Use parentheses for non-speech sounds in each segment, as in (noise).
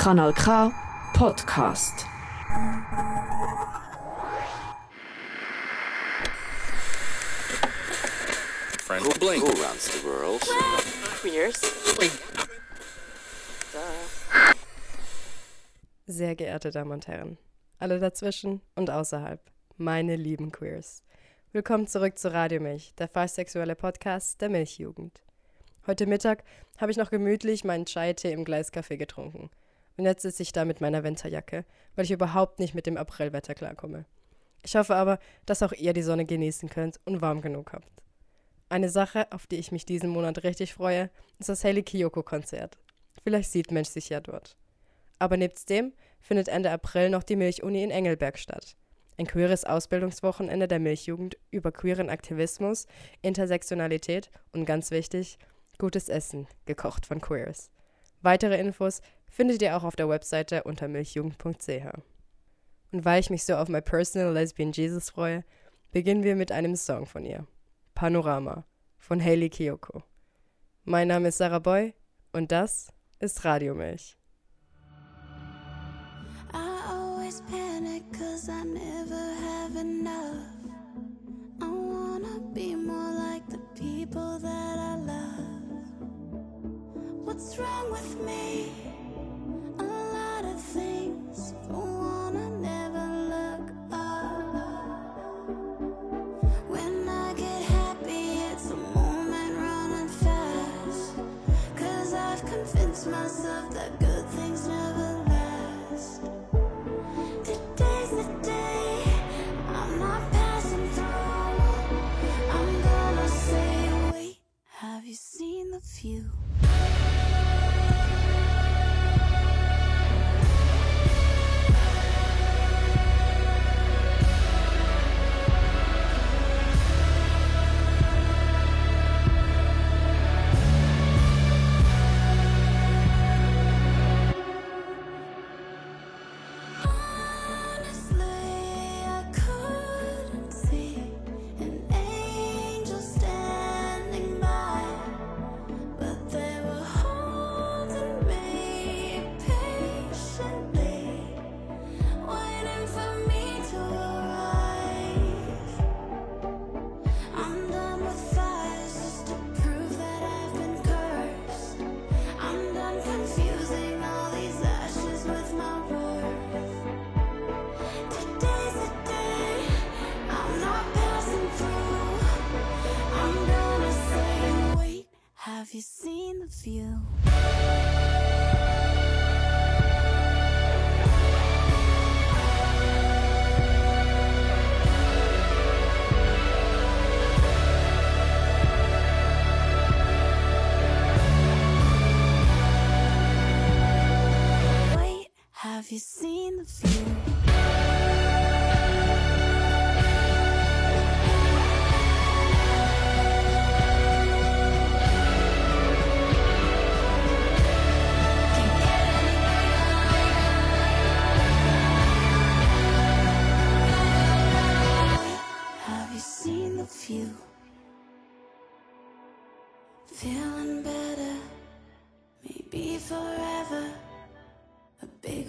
Kanal K Podcast. Friend who blink. Who runs the world? Queers. Sehr geehrte Damen und Herren, alle dazwischen und außerhalb, meine lieben Queers. Willkommen zurück zu Radio Milch, der fast Podcast der Milchjugend. Heute Mittag habe ich noch gemütlich meinen Chai-Tee im Gleiscafé getrunken. Und jetzt sitze ich da mit meiner Winterjacke, weil ich überhaupt nicht mit dem Aprilwetter klarkomme. Ich hoffe aber, dass auch ihr die Sonne genießen könnt und warm genug habt. Eine Sache, auf die ich mich diesen Monat richtig freue, ist das Hailey Kiyoko-Konzert. Vielleicht sieht Mensch sich ja dort. Aber nebst dem findet Ende April noch die Milchuni in Engelberg statt. Ein queeres Ausbildungswochenende der Milchjugend über queeren Aktivismus, Intersektionalität und ganz wichtig, gutes Essen, gekocht von Queers. Weitere Infos findet ihr auch auf der Webseite unter milchjugend.ch. Und weil ich mich so auf My Personal Lesbian Jesus freue, beginnen wir mit einem Song von ihr. Panorama von Hailey Kiyoko. Mein Name ist Sarah Boy und das ist Radiomilch. Cause I never have enough. I wanna be more like the people that I love. What's wrong with me?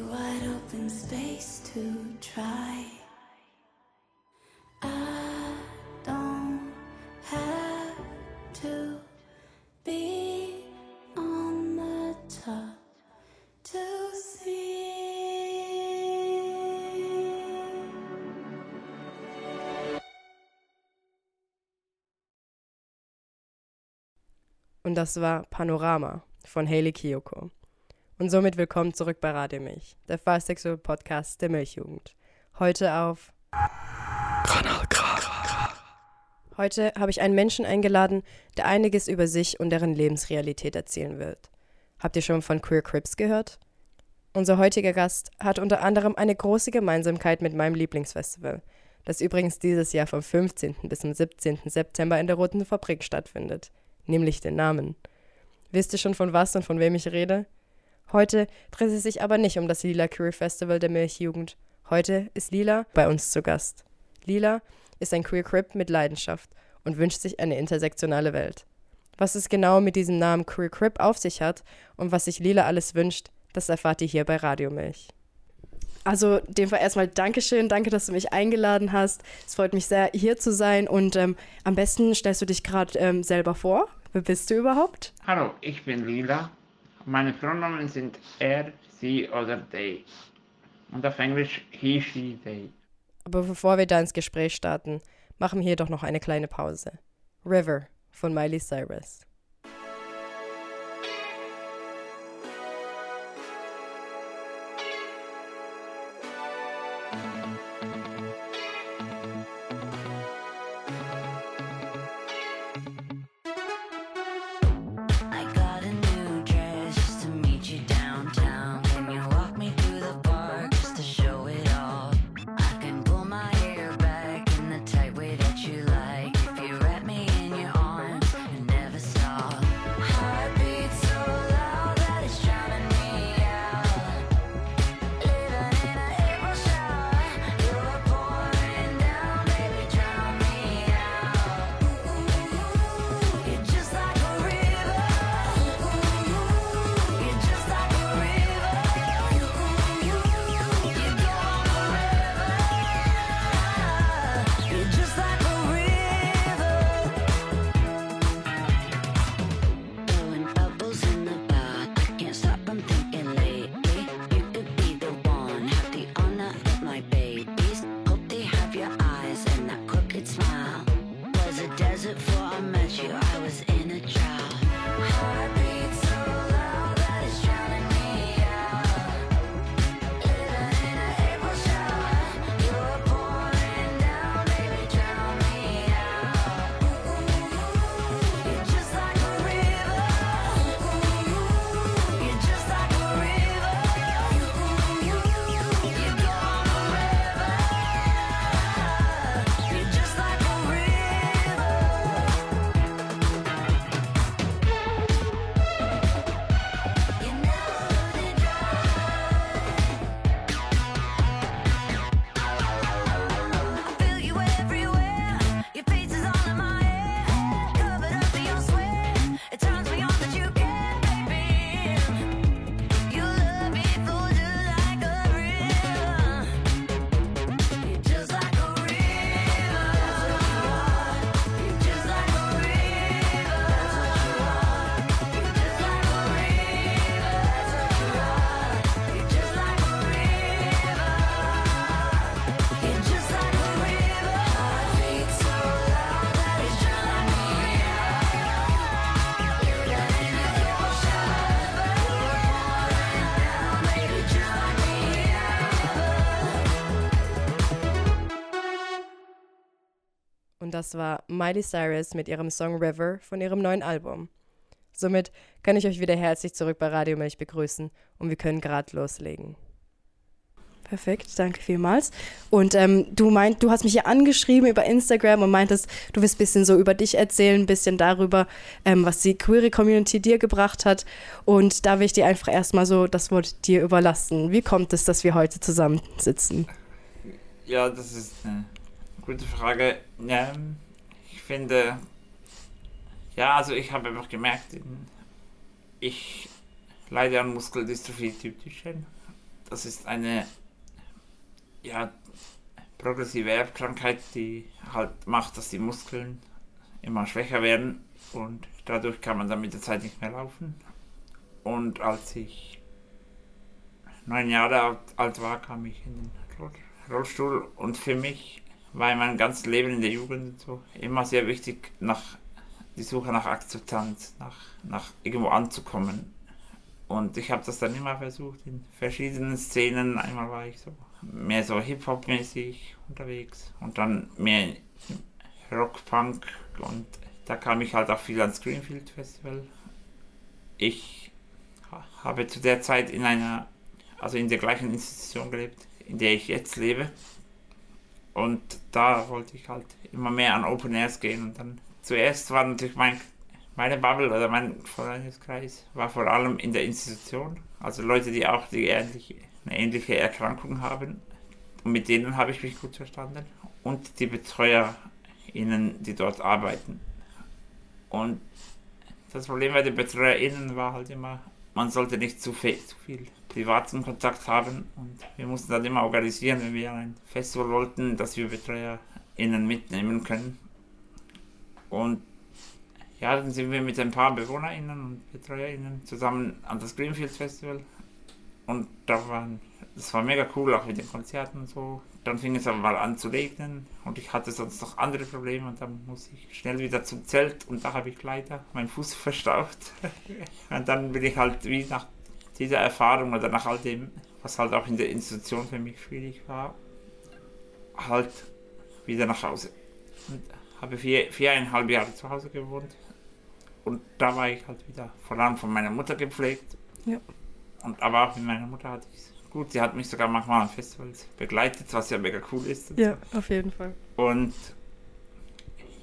Wide open space to try. I don't have to be on the top to see. Und das war Panorama von Hailey Kiyoko. Und somit willkommen zurück bei Radio Milch, der Fast Podcast der Milchjugend. Heute auf Kanal K. Heute habe ich einen Menschen eingeladen, der einiges über sich und deren Lebensrealität erzählen wird. Habt ihr schon von Queer Crips gehört? Unser heutiger Gast hat unter anderem eine große Gemeinsamkeit mit meinem Lieblingsfestival, das übrigens dieses Jahr vom 15. bis zum 17. September in der Roten Fabrik stattfindet, nämlich den Namen. Wisst ihr schon von was und von wem ich rede? Heute dreht es sich aber nicht um das Lila Queer Festival der Milchjugend. Heute ist Lila bei uns zu Gast. Lila ist ein Queer Crip mit Leidenschaft und wünscht sich eine intersektionale Welt. Was es genau mit diesem Namen Queer Crip auf sich hat und was sich Lila alles wünscht, Das erfahrt ihr hier bei Radio Milch. Also, dem Fall erstmal Dankeschön, danke, dass du mich eingeladen hast. Es freut mich sehr, hier zu sein und ähm, am besten stellst du dich gerade ähm, selber vor. Wer bist du überhaupt? Hallo, ich bin Lila. Meine Pronomen sind er, sie oder they. Und auf Englisch he, she, they. Aber bevor wir da ins Gespräch starten, machen wir hier doch noch eine kleine Pause. River von Miley Cyrus. Das war Miley Cyrus mit ihrem Song River von ihrem neuen Album. Somit kann ich euch wieder herzlich zurück bei Radio Milch begrüßen und wir können gerade loslegen. Perfekt, danke vielmals. Und ähm, du meint, du hast mich ja angeschrieben über Instagram und meintest, du willst ein bisschen so über dich erzählen, ein bisschen darüber, ähm, was die queere Community dir gebracht hat. Und da will ich dir einfach erstmal so das Wort dir überlassen. Wie kommt es, dass wir heute zusammensitzen? Ja, das ist eine gute Frage. Ja, ich finde, ja, also ich habe einfach gemerkt, ich leide an Muskeldystrophie Typ. Das ist eine, ja, progressive Erbkrankheit, die halt macht, dass die Muskeln immer schwächer werden und dadurch kann man dann mit der Zeit nicht mehr laufen. Und als ich neun Jahre alt, war, kam ich in den Roll- Rollstuhl und für mich war mein ganzes Leben in der Jugend so immer sehr wichtig, nach die Suche nach Akzeptanz, nach, nach irgendwo anzukommen. Und ich habe das dann immer versucht in verschiedenen Szenen. Einmal war ich so mehr so Hip-Hop-mäßig unterwegs und dann mehr Rock-Punk und da kam ich halt auch viel ans Greenfield Festival. Ich ha- habe zu der Zeit in einer, also in der gleichen Institution gelebt, in der ich jetzt lebe. Und da wollte ich halt immer mehr an Open Airs gehen und dann zuerst war natürlich mein, meine Bubble oder mein Freundeskreis war vor allem in der Institution. Also Leute, die auch die ähnliche, eine ähnliche Erkrankung haben. Und mit denen habe ich mich gut verstanden. Und die BetreuerInnen, die dort arbeiten. Und das Problem bei den BetreuerInnen war halt immer, man sollte nicht zu viel, zu viel privaten Kontakt haben und wir mussten dann immer organisieren, wenn wir ein Festival wollten, dass wir BetreuerInnen mitnehmen können. Und ja, dann sind wir mit ein paar BewohnerInnen und BetreuerInnen zusammen an das Greenfield Festival und da waren, das war mega cool, auch mit den Konzerten und so. Dann fing es aber mal an zu regnen und ich hatte sonst noch andere Probleme und dann muss ich schnell wieder zum Zelt und da habe ich leider meinen Fuß (laughs) verstaucht. (laughs) und dann bin ich halt wie nach dieser Erfahrung oder nach all dem, was halt auch in der Institution für mich schwierig war, halt wieder nach Hause. Und habe vier, viereinhalb Jahre zu Hause gewohnt und da war ich halt wieder vor allem von meiner Mutter gepflegt. Ja. Und aber auch mit meiner Mutter hatte ich es gut. Sie hat mich sogar manchmal an Festivals begleitet, was ja mega cool ist. Ja, auf jeden Fall. Und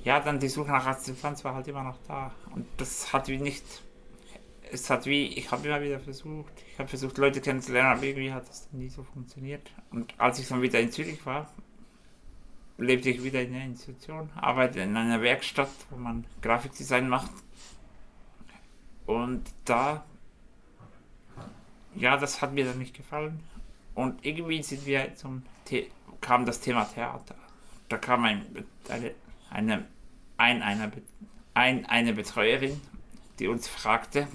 ja, dann die Suche nach Akzeptanz war halt immer noch da. Und das hat wie nicht. Es hat wie, ich habe immer wieder versucht, ich habe versucht, Leute kennenzulernen, aber irgendwie hat das nie so funktioniert. Und als ich dann wieder in Zürich war, lebte ich wieder in einer Institution, arbeite in einer Werkstatt, wo man Grafikdesign macht. Und da ja, das hat mir dann nicht gefallen. Und irgendwie sind wir zum The kam das Thema Theater. Da kam ein, eine, eine, ein, eine, ein, eine Betreuerin, die uns fragte,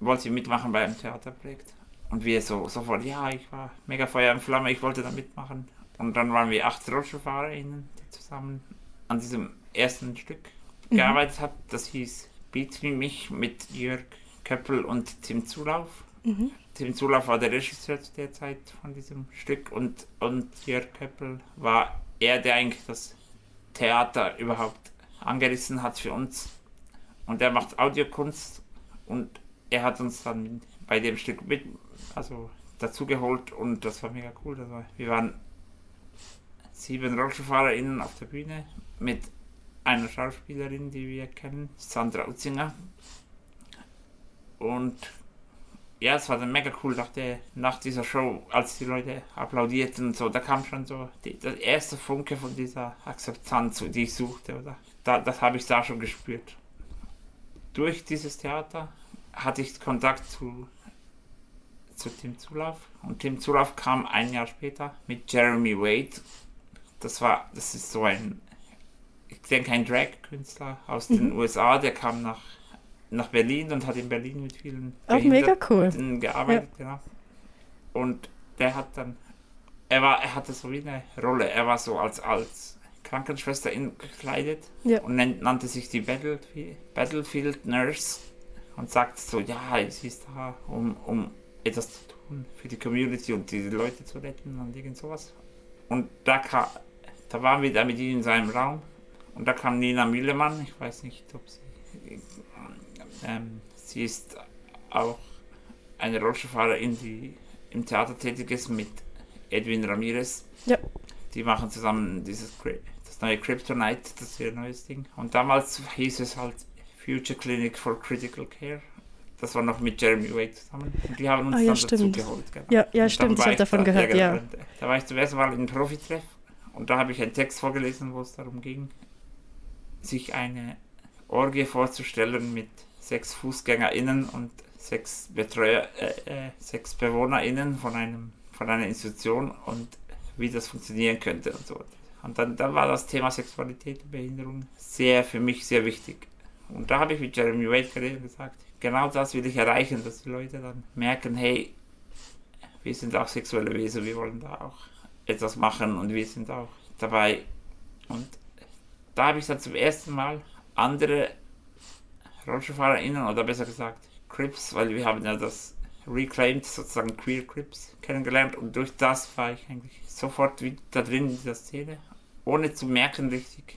wollte sie mitmachen bei einem Theaterprojekt. Und wir so sofort, ja, ich war mega Feuer in Flamme, ich wollte da mitmachen. Und dann waren wir acht RollstuhlfahrerInnen, die zusammen an diesem ersten Stück mhm. gearbeitet haben. Das hieß Beat Me Mich mit Jörg Köppel und Tim Zulauf. Mhm. Tim Zulauf war der Regisseur zu der Zeit von diesem Stück und, und Jörg Köppel war er, der eigentlich das Theater überhaupt angerissen hat für uns. Und er macht Audiokunst und er hat uns dann bei dem Stück mit, also dazugeholt und das war mega cool. Also wir waren sieben RollstuhlfahrerInnen auf der Bühne mit einer Schauspielerin, die wir kennen, Sandra Utzinger. Und ja, es war dann mega cool nach, der, nach dieser Show, als die Leute applaudierten und so. Da kam schon so die, der erste Funke von dieser Akzeptanz, die ich suchte. Oder? Da, das habe ich da schon gespürt. Durch dieses Theater hatte ich Kontakt zu, zu Tim Zulauf. Und Tim Zulauf kam ein Jahr später mit Jeremy Wade. Das war, das ist so ein, ich denke, ein Drag-Künstler aus den mhm. USA, der kam nach nach Berlin und hat in Berlin mit vielen Auch mega cool. gearbeitet, ja. genau. Und der hat dann, er war, er hatte so wie eine Rolle, er war so als, als Krankenschwester in, gekleidet ja. und nannte sich die Battlefield, Battlefield Nurse und sagte so, ja, sie ist da, um, um etwas zu tun für die Community und die Leute zu retten und irgend sowas. Und da kam, da waren wir da mit ihm in seinem Raum und da kam Nina Müllemann, ich weiß nicht, ob sie ähm, sie ist auch eine Rollstuhlfahrerin, die im Theater tätig ist mit Edwin Ramirez. Ja. Die machen zusammen dieses das neue Kryptonite, das ist ihr neues Ding. Und damals hieß es halt Future Clinic for Critical Care. Das war noch mit Jeremy Wade zusammen. Und die haben uns oh, ja, dann stimmt. dazu geholt. Genau. Ja, ja stimmt, ich habe davon da, gehört, ja. Genau. Da war ich zum ersten Mal in Profitreff und da habe ich einen Text vorgelesen, wo es darum ging, sich eine Orgie vorzustellen mit sechs FußgängerInnen und sechs Betreuer, äh, äh, sechs BewohnerInnen von einem von einer Institution und wie das funktionieren könnte und so. Und dann, dann war das Thema Sexualität und Behinderung sehr für mich sehr wichtig. Und da habe ich mit Jeremy Wade geredet und gesagt, genau das will ich erreichen, dass die Leute dann merken, hey, wir sind auch sexuelle Wesen, wir wollen da auch etwas machen und wir sind auch dabei. Und da habe ich dann zum ersten Mal andere RollstuhlfahrerInnen oder besser gesagt Crips, weil wir haben ja das Reclaimed, sozusagen Queer Crips kennengelernt und durch das war ich eigentlich sofort wieder da drin in dieser Szene, ohne zu merken richtig,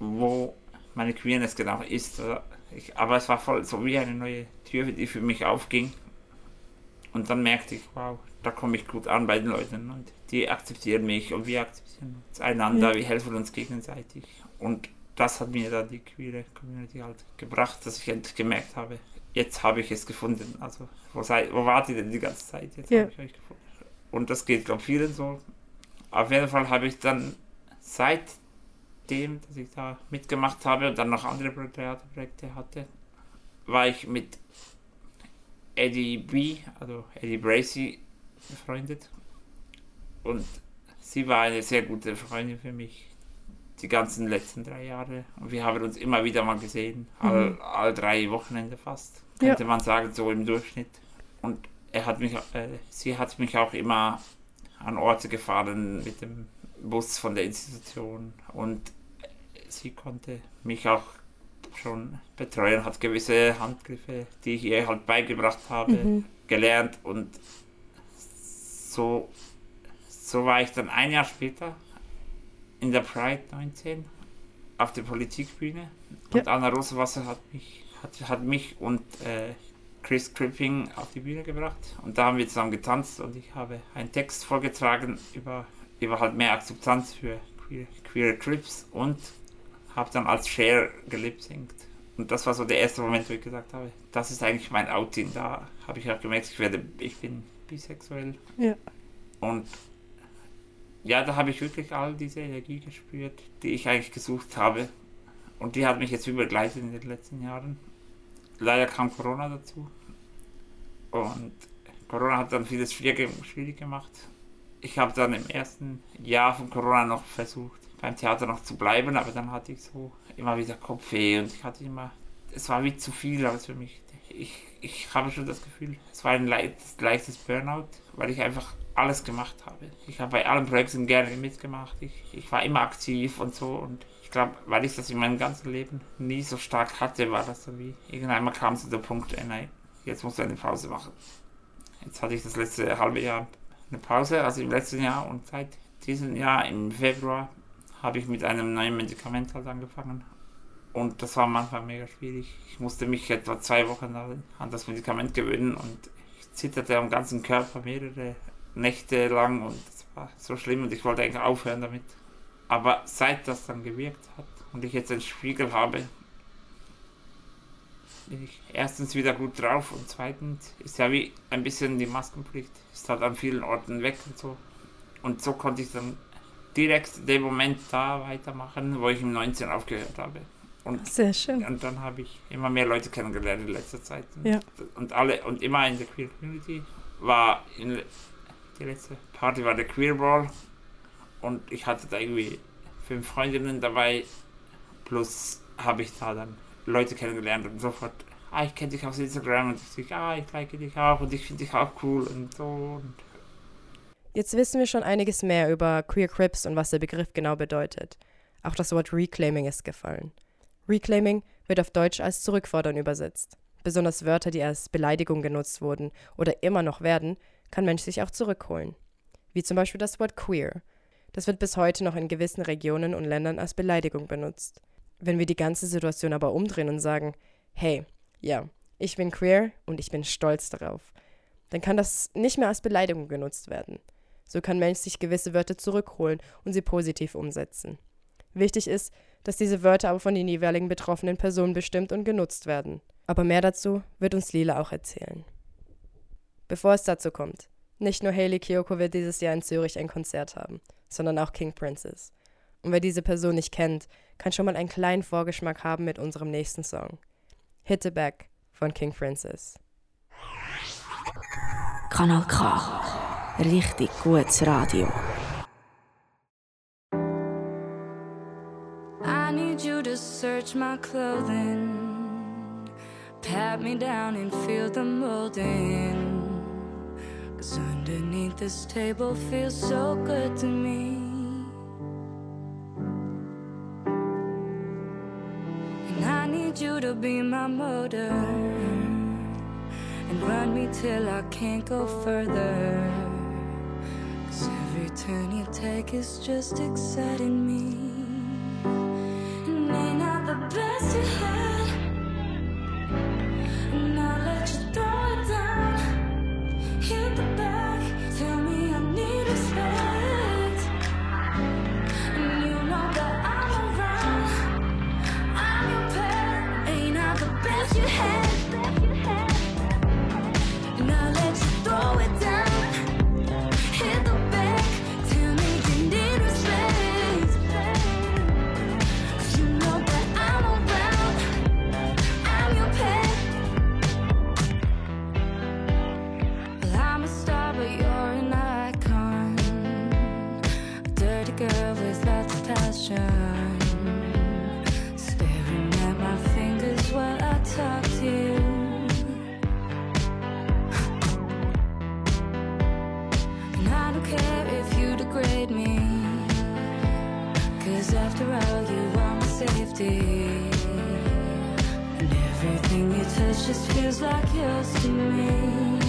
wo meine Queerness genau ist. Ich, aber es war voll so wie eine neue Tür, die für mich aufging. Und dann merkte ich, wow, da komme ich gut an bei den Leuten und die akzeptieren mich und wir akzeptieren uns einander, ja. wir helfen uns gegenseitig. Und das hat mir dann die queere Community halt gebracht, dass ich endlich gemerkt habe, jetzt habe ich es gefunden. Also, wo, sei, wo wart ihr denn die ganze Zeit? Jetzt ja. habe ich euch gefunden. Und das geht, glaube ich, vielen so. Auf jeden Fall habe ich dann seitdem, dass ich da mitgemacht habe und dann noch andere Theaterprojekte hatte, war ich mit Eddie B., also Eddie Bracy, befreundet. Und sie war eine sehr gute Freundin für mich die ganzen letzten drei Jahre. Und wir haben uns immer wieder mal gesehen, all, all drei Wochenende fast, könnte Ja. man sagen, so im Durchschnitt. Und er hat mich, äh, sie hat mich auch immer an Orte gefahren mit dem Bus von der Institution. Und sie konnte mich auch schon betreuen, hat gewisse Handgriffe, die ich ihr halt beigebracht habe, gelernt. Und so, so war ich dann ein Jahr später in der Pride 19 auf der Politikbühne. Und Anna Rosenwasser hat mich, hat, hat mich und äh, Chris Cripping auf die Bühne gebracht. Und da haben wir zusammen getanzt und ich habe einen Text vorgetragen über, über halt mehr Akzeptanz für queer, queer Crips und habe dann als Cher gelipsingt. Und das war so der erste Moment, wo ich gesagt habe, das ist eigentlich mein Outing. Da habe ich auch gemerkt, ich, werde, ich bin bisexuell. Ja. Und ja, da habe ich wirklich all diese Energie gespürt, die ich eigentlich gesucht habe. Und die hat mich jetzt begleitet in den letzten Jahren. Leider kam Corona dazu. Und Corona hat dann vieles schwierig, schwierig gemacht. Ich habe dann im ersten Jahr von Corona noch versucht, beim Theater noch zu bleiben, aber dann hatte ich so immer wieder Kopfweh und ich hatte immer, es war wie zu viel alles für mich. Ich, ich habe schon das Gefühl, es war ein leichtes, leichtes Burnout, weil ich einfach alles gemacht habe. Ich habe bei allen Projekten gerne mitgemacht, ich, ich war immer aktiv und so und ich glaube, weil ich das in meinem ganzen Leben nie so stark hatte, war das so wie, irgendwann kam zu der Punkt, ey, nein, jetzt musst du eine Pause machen. Jetzt hatte ich das letzte halbe Jahr eine Pause, also im letzten Jahr und seit diesem Jahr im Februar habe ich mit einem neuen Medikament halt angefangen. Und das war am Anfang mega schwierig. Ich musste mich etwa zwei Wochen an das Medikament gewöhnen und ich zitterte am ganzen Körper mehrere Nächte lang und es war so schlimm und ich wollte eigentlich aufhören damit. Aber seit das dann gewirkt hat und ich jetzt einen Spiegel habe, bin ich erstens wieder gut drauf und zweitens ist ja wie ein bisschen die Maskenpflicht, ist halt an vielen Orten weg und so. Und so konnte ich dann direkt den Moment da weitermachen, wo ich im 19 aufgehört habe. Und, Sehr schön. und dann habe ich immer mehr Leute kennengelernt in letzter Zeit. Und, Ja. und alle und immer in der Queer Community war in, die letzte Party war der Queer Ball und ich hatte da irgendwie fünf Freundinnen dabei plus habe ich da dann Leute kennengelernt und sofort ah ich kenne dich aus Instagram und ich ah ich like dich auch und ich finde dich auch cool und so Jetzt wissen wir schon einiges mehr über Queer Crips und was der Begriff genau bedeutet. Auch das Wort Reclaiming ist gefallen. Reclaiming wird auf Deutsch als Zurückfordern übersetzt. Besonders Wörter, die als Beleidigung genutzt wurden oder immer noch werden, kann Mensch sich auch zurückholen. Wie zum Beispiel das Wort queer. Das wird bis heute noch in gewissen Regionen und Ländern als Beleidigung benutzt. Wenn wir die ganze Situation aber umdrehen und sagen, hey, ja, ich bin queer und ich bin stolz darauf, dann kann das nicht mehr als Beleidigung genutzt werden. So kann Mensch sich gewisse Wörter zurückholen und sie positiv umsetzen. Wichtig ist, dass diese Wörter aber von den jeweiligen betroffenen Personen bestimmt und genutzt werden. Aber mehr dazu wird uns Lila auch erzählen. Bevor es dazu kommt, nicht nur Hayley Kiyoko wird dieses Jahr in Zürich ein Konzert haben, sondern auch King Princess. Und wer diese Person nicht kennt, kann schon mal einen kleinen Vorgeschmack haben mit unserem nächsten Song. Hit It Back von King Princess. Kanal K. Richtig gutes Radio. I need you to search my clothing, pat me down and feel the molding. Cause underneath this table feels so good to me. To be my motor and run me till I can't go further. Cause every turn you take is just exciting me. Staring at my fingers while I talk to you. And I don't care if you degrade me. Cause after all, you are my safety. And everything you touch just feels like yours to me.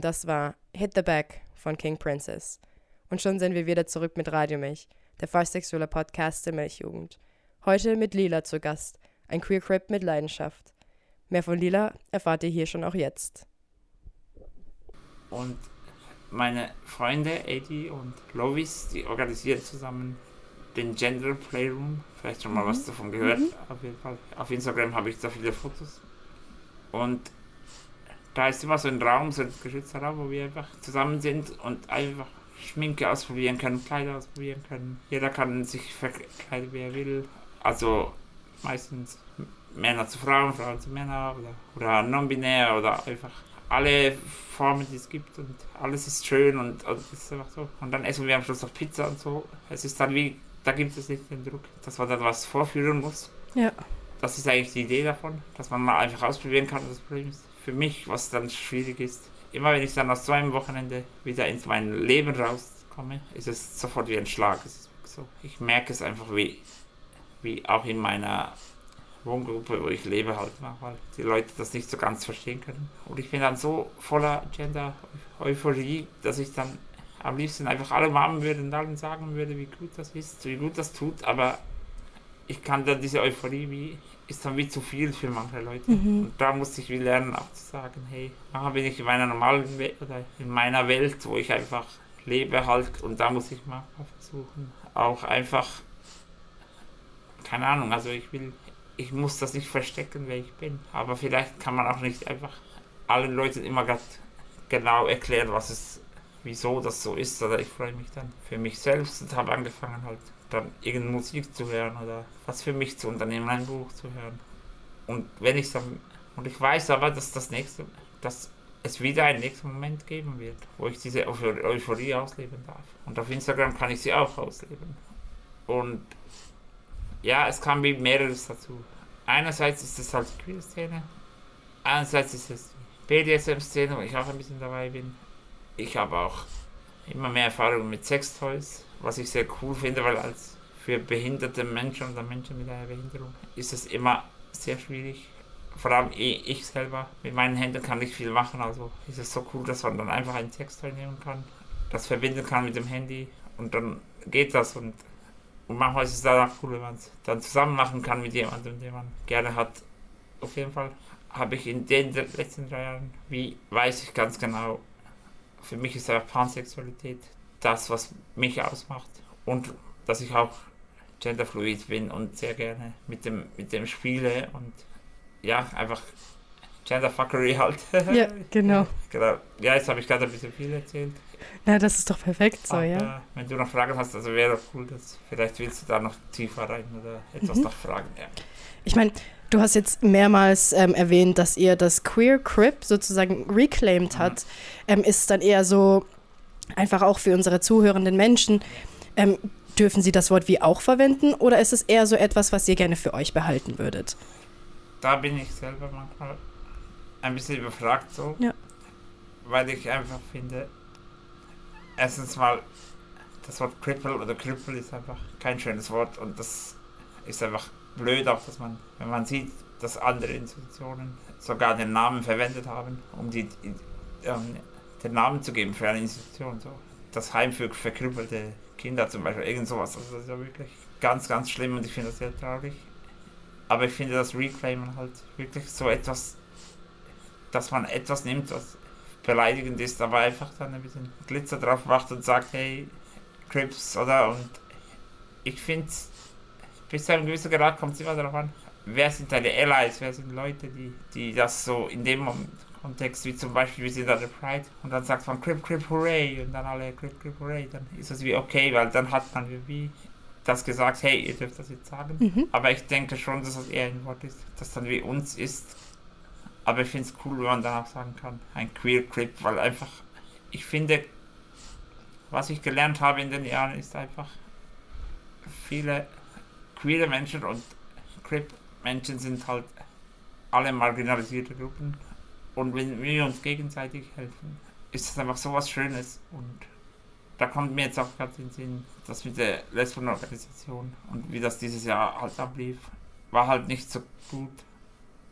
Und das war Hit the Back von King Princess. Und schon sind wir wieder zurück mit Radio Milch, der fast-sexuelle Podcast der Milchjugend. Heute mit Lila zu Gast, ein Queer Crip mit Leidenschaft. Mehr von Lila erfahrt ihr hier schon auch jetzt. Und meine Freunde Eddie und Lovis, die organisieren zusammen den Gender Playroom. Vielleicht schon mal was davon gehört. Auf jeden Fall. Auf Instagram habe ich da viele Fotos. Und da ist immer so ein Raum, so ein geschützter Raum, wo wir einfach zusammen sind und einfach Schminke ausprobieren können, Kleider ausprobieren können. Jeder kann sich verkleiden, wie er will. Also meistens Männer zu Frauen, Frauen zu Männern oder, oder non-binär oder einfach alle Formen, die es gibt und alles ist schön und, und es ist einfach so. Und dann essen wir am Schluss noch Pizza und so. Es ist dann wie, da gibt es nicht den Druck, dass man dann was vorführen muss. Ja. Das ist eigentlich die Idee davon, dass man mal einfach ausprobieren kann. Das Problem ist für mich, was dann schwierig ist. Immer wenn ich dann aus so einem Wochenende wieder ins mein Leben rauskomme, ist es sofort wie ein Schlag. So. Ich merke es einfach wie, wie auch in meiner Wohngruppe, wo ich lebe, halt manchmal die Leute das nicht so ganz verstehen können. Und ich bin dann so voller Gender-Euphorie, dass ich dann am liebsten einfach alle umarmen würde und allen sagen würde, wie gut das ist, wie gut das tut, aber ich kann dann diese Euphorie wie ist dann wie zu viel für manche Leute. Und da musste ich wie lernen, auch zu sagen, hey, manchmal bin ich in meiner normalen Welt oder in meiner Welt, wo ich einfach lebe halt und da muss ich manchmal versuchen, auch einfach, keine Ahnung, also ich will, ich muss das nicht verstecken, wer ich bin, aber vielleicht kann man auch nicht einfach allen Leuten immer grad genau erklären, was es, wieso das so ist, oder ich freue mich dann für mich selbst und habe angefangen halt dann irgendeine Musik zu hören oder was für mich zu unternehmen, ein Buch zu hören. Und wenn ich dann, und ich weiß aber, dass das nächste, dass es wieder einen nächsten Moment geben wird, wo ich diese Euphor- Euphorie ausleben darf. Und auf Instagram kann ich sie auch ausleben. Und ja, es kam wie mehreres dazu. Einerseits ist es halt die Queer-Szene, einerseits ist es die BDSM-Szene, wo ich auch ein bisschen dabei bin. Ich habe auch immer mehr Erfahrung mit Sextoys, was ich sehr cool finde, weil als für behinderte Menschen oder Menschen mit einer Behinderung ist es immer sehr schwierig. Vor allem ich ich selber, mit meinen Händen kann ich viel machen, also ist es so cool, dass man dann einfach ein Sextoy nehmen kann, das verbinden kann mit dem Handy und dann geht das und, und manchmal ist es dann auch cool, wenn man es dann zusammen machen kann mit jemandem, den man gerne hat. Auf jeden Fall habe ich in den letzten drei Jahren, wie weiß ich ganz genau, für mich ist einfach Pansexualität das, was mich ausmacht. Und dass ich auch genderfluid bin und sehr gerne mit dem, mit dem spiele und ja, einfach Genderfuckery halt. (laughs) Ja, genau. genau. Ja, jetzt habe ich gerade ein bisschen viel erzählt. Na, das ist doch perfekt so, Aber ja. Wenn du noch Fragen hast, also wäre doch cool, dass vielleicht willst du da noch tiefer rein oder etwas Mhm. noch fragen. Ja. Ich meine, du hast jetzt mehrmals ähm, erwähnt, dass ihr das Queer Crip sozusagen reclaimed hat. Ähm, ist dann eher so, einfach auch für unsere zuhörenden Menschen, ähm, dürfen sie das Wort wie auch verwenden oder ist es eher so etwas, was ihr gerne für euch behalten würdet? Da bin ich selber manchmal ein bisschen überfragt so. Ja. Weil ich einfach finde, erstens mal, das Wort Cripple oder Cripple ist einfach kein schönes Wort und das ist einfach blöd auch, dass man, wenn man sieht, dass andere Institutionen sogar den Namen verwendet haben, um die, ähm, den Namen zu geben für eine Institution. So. Das Heim für verkrüppelte Kinder zum Beispiel, irgend sowas. Also das ist ja wirklich ganz, ganz schlimm und ich finde das sehr traurig. Aber ich finde das Reclaimen halt wirklich so etwas, dass man etwas nimmt, was beleidigend ist, aber einfach dann ein bisschen Glitzer drauf macht und sagt, hey, Crips, oder? Und ich finde, bis zu einem gewissen Grad kommt es immer darauf an, wer sind deine Allies, wer sind Leute, die, die das so in dem Mom- Kontext, wie zum Beispiel, wir sind an der Pride und dann sagt man Crip, Crip, Hooray und dann alle Crip, Crip, Hooray, dann ist das wie okay, weil dann hat man wie das gesagt, hey, ihr dürft das jetzt sagen. Mhm. Aber ich denke schon, dass das eher ein Wort ist, das dann wie uns ist. Aber ich finde es cool, wenn man danach sagen kann, ein Queer Crip, weil einfach, ich finde, was ich gelernt habe in den Jahren, ist einfach, viele queere Menschen und Crip-Menschen sind halt alle marginalisierte Gruppen. Und wenn wir uns gegenseitig helfen, ist das einfach so was Schönes. Und da kommt mir jetzt auch gerade in den Sinn, das mit der Lesbenorganisation und wie das dieses Jahr halt ablief, war halt nicht so gut.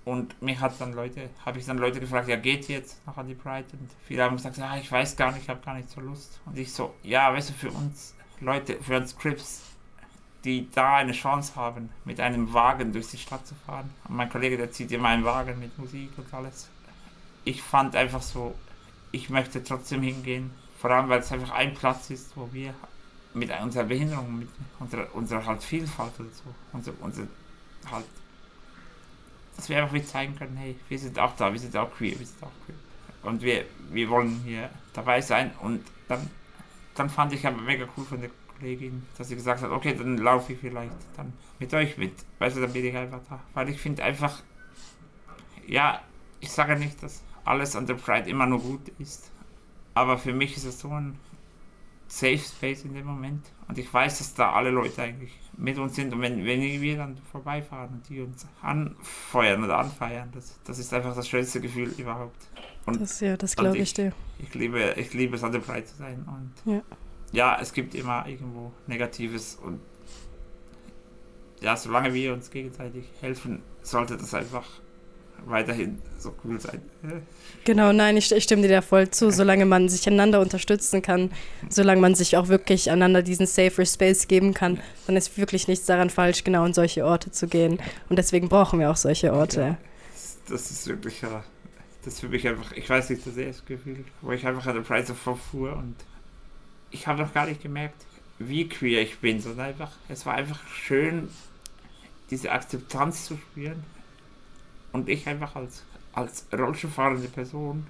Und mich hat dann Leute, habe ich dann Leute gefragt, ja geht jetzt noch an die Pride? Und viele haben gesagt, ja ich weiß gar nicht, ich habe gar nicht so Lust. Und ich so, ja weißt du, für uns Leute, für uns Crips, die da eine Chance haben, mit einem Wagen durch die Stadt zu fahren. Und mein Kollege, der zieht immer einen Wagen mit Musik und alles. Ich fand einfach so, ich möchte trotzdem hingehen, vor allem weil es einfach ein Platz ist, wo wir mit unserer Behinderung, mit unserer, unserer halt Vielfalt oder so, unser, unser halt, dass wir einfach wie zeigen können, hey, wir sind auch da, wir sind auch queer, wir sind auch queer. Und wir, wir wollen hier dabei sein und dann, dann fand ich aber mega cool von der Kollegin, dass sie gesagt hat, okay, dann laufe ich vielleicht dann mit euch mit. Weißt du, dann bin ich einfach da. Weil ich finde einfach, ja, ich sage nicht, dass alles an der Pride immer nur gut ist. Aber für mich ist es so ein Safe Space in dem Moment. Und ich weiß, dass da alle Leute eigentlich mit uns sind. Und wenn, wenn wir dann vorbeifahren und die uns anfeuern oder anfeiern, das, das ist einfach das schönste Gefühl überhaupt. Und Das, ja, das glaube ich ich- dir. ich liebe, ich liebe es an der Pride zu sein. Und Ja. ja, es gibt immer irgendwo Negatives und ja, solange wir uns gegenseitig helfen, sollte das einfach weiterhin so cool sein. Genau, nein, ich, ich stimme dir da voll zu. Solange man sich einander unterstützen kann, solange man sich auch wirklich einander diesen safer Space geben kann, dann ist wirklich nichts daran falsch, genau in solche Orte zu gehen. Und deswegen brauchen wir auch solche Orte. Das, das ist wirklich, ja, das ist für mich einfach, ich weiß nicht, das erste Gefühl, wo ich einfach an der so vorfuhr und ich habe noch gar nicht gemerkt, wie queer ich bin, sondern einfach, es war einfach schön, diese Akzeptanz zu spüren und ich einfach als, als Rollstuhlfahrende Person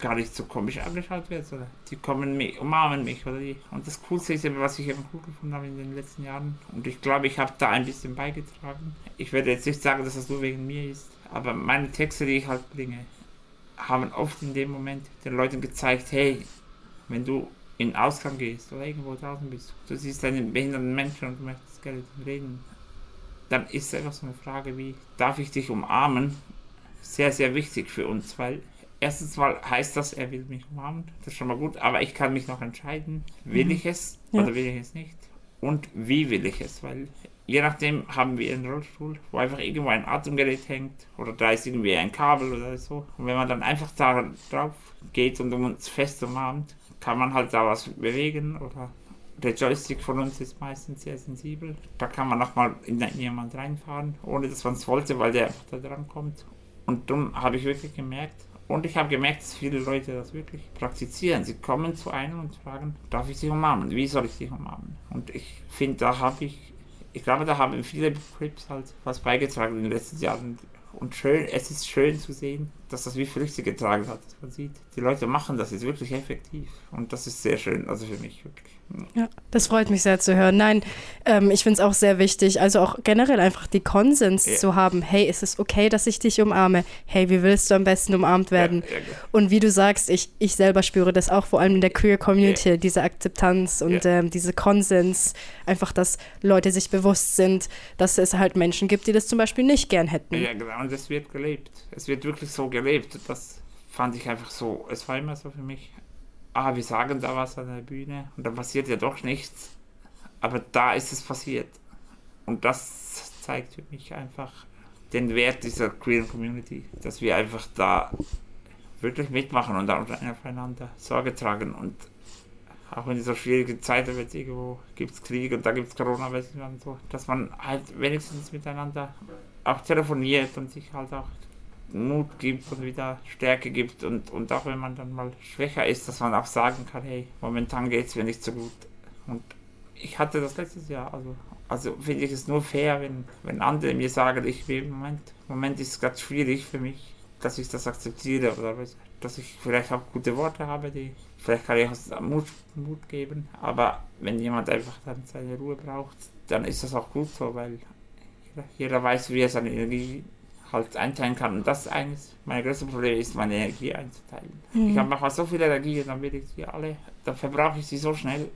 gar nicht so komisch angeschaut werde, sondern die kommen mich, umarmen mich oder die. Und das Coolste ist eben, was ich eben cool gefunden habe in den letzten Jahren. Und ich glaube, ich habe da ein bisschen beigetragen. Ich werde jetzt nicht sagen, dass das nur wegen mir ist, aber meine Texte, die ich halt bringe, haben oft in dem Moment den Leuten gezeigt, hey, wenn du in den Ausgang gehst oder irgendwo draußen bist, du siehst einen behinderten Menschen und möchtest gerne mit ihm reden, dann ist einfach so eine Frage wie, darf ich dich umarmen? Sehr, sehr wichtig für uns, weil erstens mal heißt das, er will mich umarmen, das ist schon mal gut, aber ich kann mich noch entscheiden, will ich es Ja. oder will ich es nicht? Und wie will ich es, weil je nachdem haben wir einen Rollstuhl, wo einfach irgendwo ein Atemgerät hängt oder da ist irgendwie ein Kabel oder so. Und wenn man dann einfach da drauf geht und um uns fest umarmt, kann man halt da was bewegen oder der Joystick von uns ist meistens sehr sensibel. Da kann man nochmal in jemand reinfahren, ohne dass man es wollte, weil der einfach da dran kommt. Und dann habe ich wirklich gemerkt, und ich habe gemerkt, dass viele Leute das wirklich praktizieren. Sie kommen zu einem und fragen, darf ich dich umarmen? Wie soll ich dich umarmen? Und ich finde, da habe ich, ich glaube, da haben viele Crips halt was beigetragen in den letzten Jahren. Und schön, es ist schön zu sehen, dass das wie Früchte getragen hat. Man sieht, die Leute machen das jetzt wirklich effektiv. Und das ist sehr schön, also für mich wirklich. Ja, das freut mich sehr zu hören. Nein, ähm, ich finde es auch sehr wichtig, also auch generell einfach die Konsens Ja. zu haben. Hey, ist es okay, dass ich dich umarme? Hey, wie willst du am besten umarmt werden? Ja, ja, genau. Und wie du sagst, ich, ich selber spüre das auch vor allem in der Queer Community, diese Akzeptanz und ähm, diese Konsens, einfach, dass Leute sich bewusst sind, dass es halt Menschen gibt, die das zum Beispiel nicht gern hätten. Ja, genau, und es wird gelebt. Es wird wirklich so gelebt. Das fand ich einfach so, es war immer so für mich, ah, wir sagen da was an der Bühne und dann passiert ja doch nichts. Aber da ist es passiert. Und das zeigt für mich einfach den Wert dieser queeren Community, dass wir einfach da wirklich mitmachen und aufeinander Sorge tragen und auch in dieser schwierigen Zeit, wenn es irgendwo gibt es Krieg und da gibt es Corona, weiß ich so, dass man halt wenigstens miteinander auch telefoniert und sich halt auch Mut gibt und wieder Stärke gibt und, und auch wenn man dann mal schwächer ist, dass man auch sagen kann, hey, momentan geht es mir nicht so gut. Und ich hatte das letztes Jahr, also, also finde ich es nur fair, wenn, wenn andere mir sagen, ich bin im Moment, im Moment ist es gerade schwierig für mich, dass ich das akzeptiere oder dass ich vielleicht auch gute Worte habe, die vielleicht kann ich auch Mut, Mut geben, aber wenn jemand einfach dann seine Ruhe braucht, dann ist das auch gut so, weil jeder weiß, wie er seine Energie halt einteilen kann. Und das ist eigentlich mein größtes Problem ist, meine Energie einzuteilen. Ich habe manchmal so viel Energie und dann will ich sie alle, dann verbrauche ich sie so schnell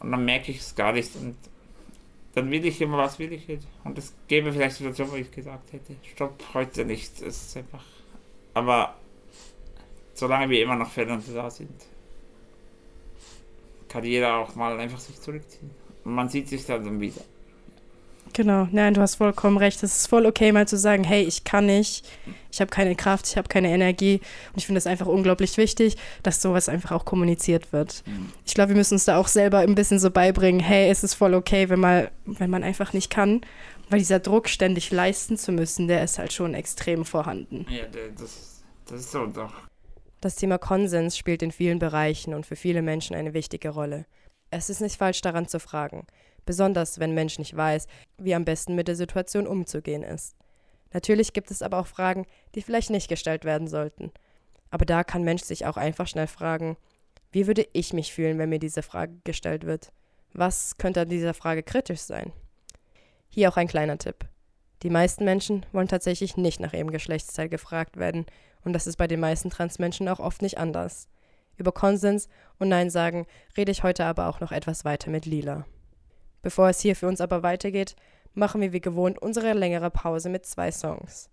und dann merke ich es gar nicht und dann will ich immer, was will ich jetzt? Und es gäbe vielleicht Situationen, wo ich gesagt hätte, stopp, heute nicht. Es ist einfach. Aber solange wir immer noch füreinander da sind, kann jeder auch mal einfach sich zurückziehen. Und man sieht sich dann wieder. Genau, nein, du hast vollkommen recht. Es ist voll okay, mal zu sagen, hey, ich kann nicht, ich habe keine Kraft, ich habe keine Energie. Und ich finde es einfach unglaublich wichtig, dass sowas einfach auch kommuniziert wird. Ich glaube, wir müssen uns da auch selber ein bisschen so beibringen, hey, es ist voll okay, wenn, mal, wenn man einfach nicht kann. Weil dieser Druck, ständig leisten zu müssen, der ist halt schon extrem vorhanden. Ja, das, das ist so doch. Das Thema Konsens spielt in vielen Bereichen und für viele Menschen eine wichtige Rolle. Es ist nicht falsch daran zu fragen, besonders wenn Mensch nicht weiß, wie am besten mit der Situation umzugehen ist. Natürlich gibt es aber auch Fragen, die vielleicht nicht gestellt werden sollten. Aber da kann Mensch sich auch einfach schnell fragen, wie würde ich mich fühlen, wenn mir diese Frage gestellt wird? Was könnte an dieser Frage kritisch sein? Hier auch ein kleiner Tipp. Die meisten Menschen wollen tatsächlich nicht nach ihrem Geschlechtsteil gefragt werden, und das ist bei den meisten Transmenschen auch oft nicht anders. Über Konsens und Nein sagen rede ich heute aber auch noch etwas weiter mit Lila. Bevor es hier für uns aber weitergeht, machen wir wie gewohnt unsere längere Pause mit zwei Songs.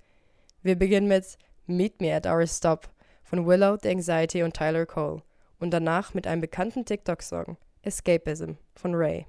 Wir beginnen mit Meet Me at Our Stop von Willow, The Anxiety und Tyler Cole und danach mit einem bekannten TikTok-Song Escapism von Ray.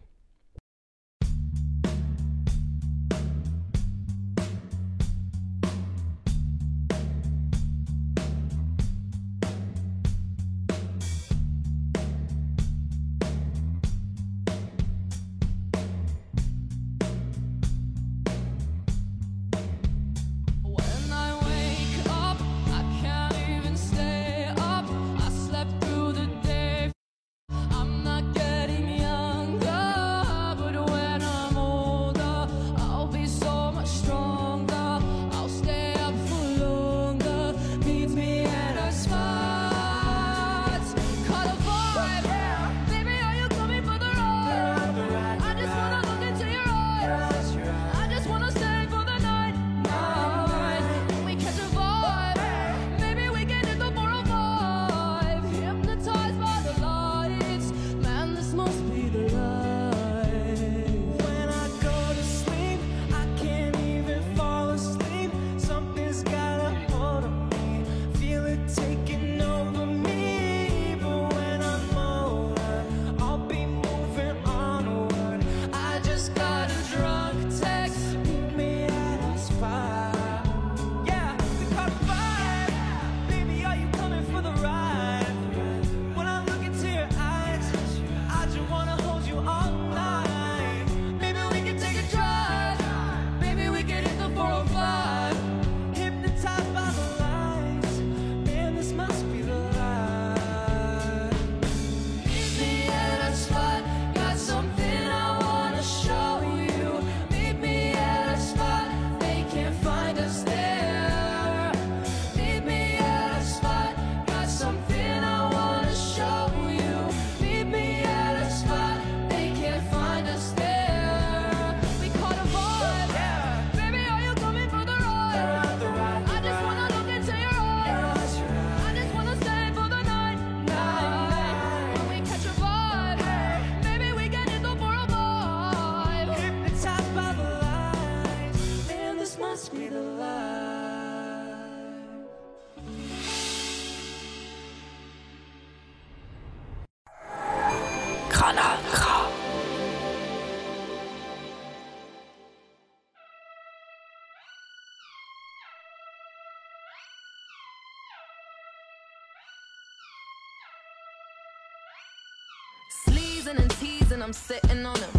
Teasing and teasing, I'm sitting on him.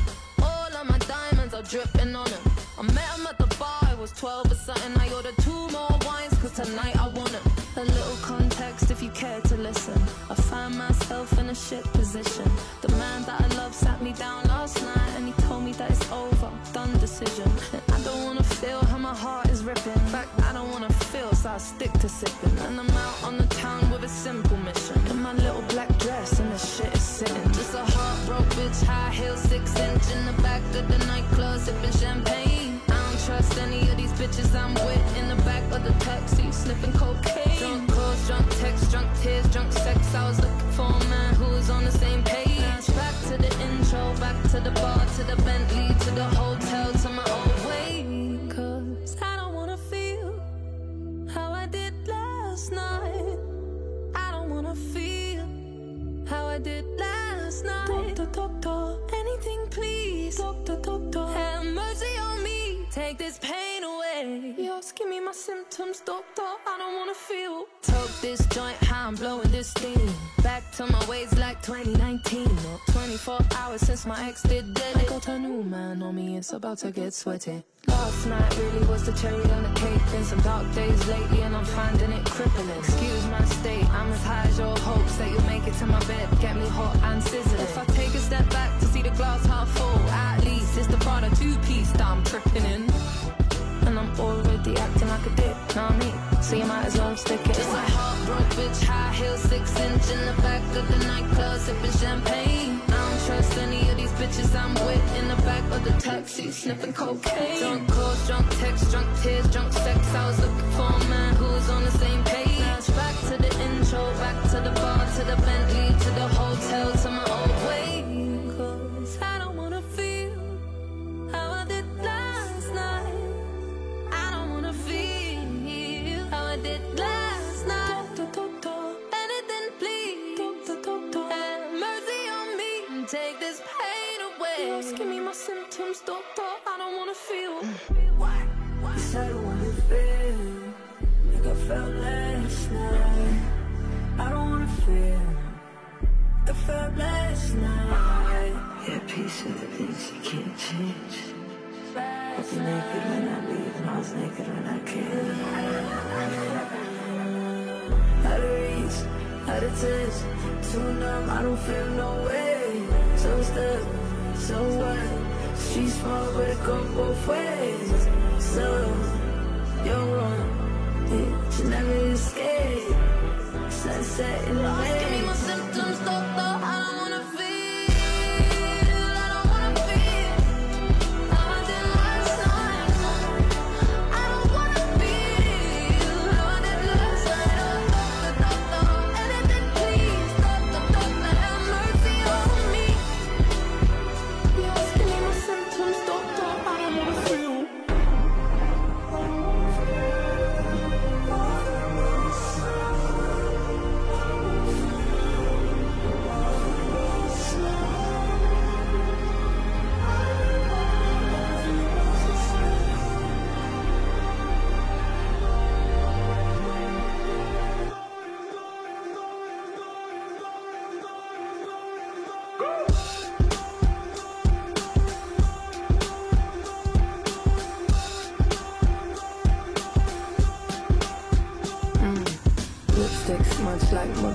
All of my diamonds are dripping on him. I met him at the bar, I was 12 or something. I ordered two more wines, cause tonight I want him. A little context if you care to listen. I find myself in a shit position. The man that I love sat me down last night and he told me that it's over, done decision. Don't wanna feel how my heart is ripping. In fact, I don't wanna feel, so I stick to sipping. And I'm out on the town with a simple mission. In my little black dress and the shit is sitting. Just a heartbroken bitch, high heel, six inch in the back of the nightclub, sipping champagne. I don't trust any of these bitches I'm with in the back of the taxi, sniffing cocaine. Drunk calls, drunk texts, drunk tears, drunk sex. I was looking for a man who was on the same page. Back to the intro, back to the bar, to the Bentley, to the hotel, to have mercy on me. Take this pain away. You're asking me my symptoms, doctor. I don't wanna feel. Took this joint, how I'm blowing this steam. Back to my ways like 2019. Or 24 hours since my ex did dead. I got a new man on me, it's about to get sweaty. Last night really was the cherry on the cake. Been some dark days lately, and I'm finding it crippling. Excuse my state, I'm as high as your hopes that you'll make it to my bed. Get me hot and sizzling. If I take a step back to see the glass half full, at least it's the of two piece that I'm tripping in. And I'm already acting like a dick, know what I mean? So you might as well stick it. Just a heartbroken bitch, high heel, six inch in the back of the nightclub, sipping champagne. I don't trust any of these bitches I'm with in the back of the taxi, sniffing cocaine. Drunk calls, drunk texts, drunk tears, drunk sex. I was looking for a man who was on the same page. Back to the intro, back to the bar, to the Bentley, Wanna feel. Yes, I don't wanna feel like I felt last night. I don't wanna feel like I felt last night. Yeah, peace of the things you can't change. I was naked when I leave, and I was naked when I came. Out of reach, touch, too numb, I don't feel no way. So stuck, so what? She's small, but it go both ways. So, you're wrong, yeah, she never escape. Sunset in the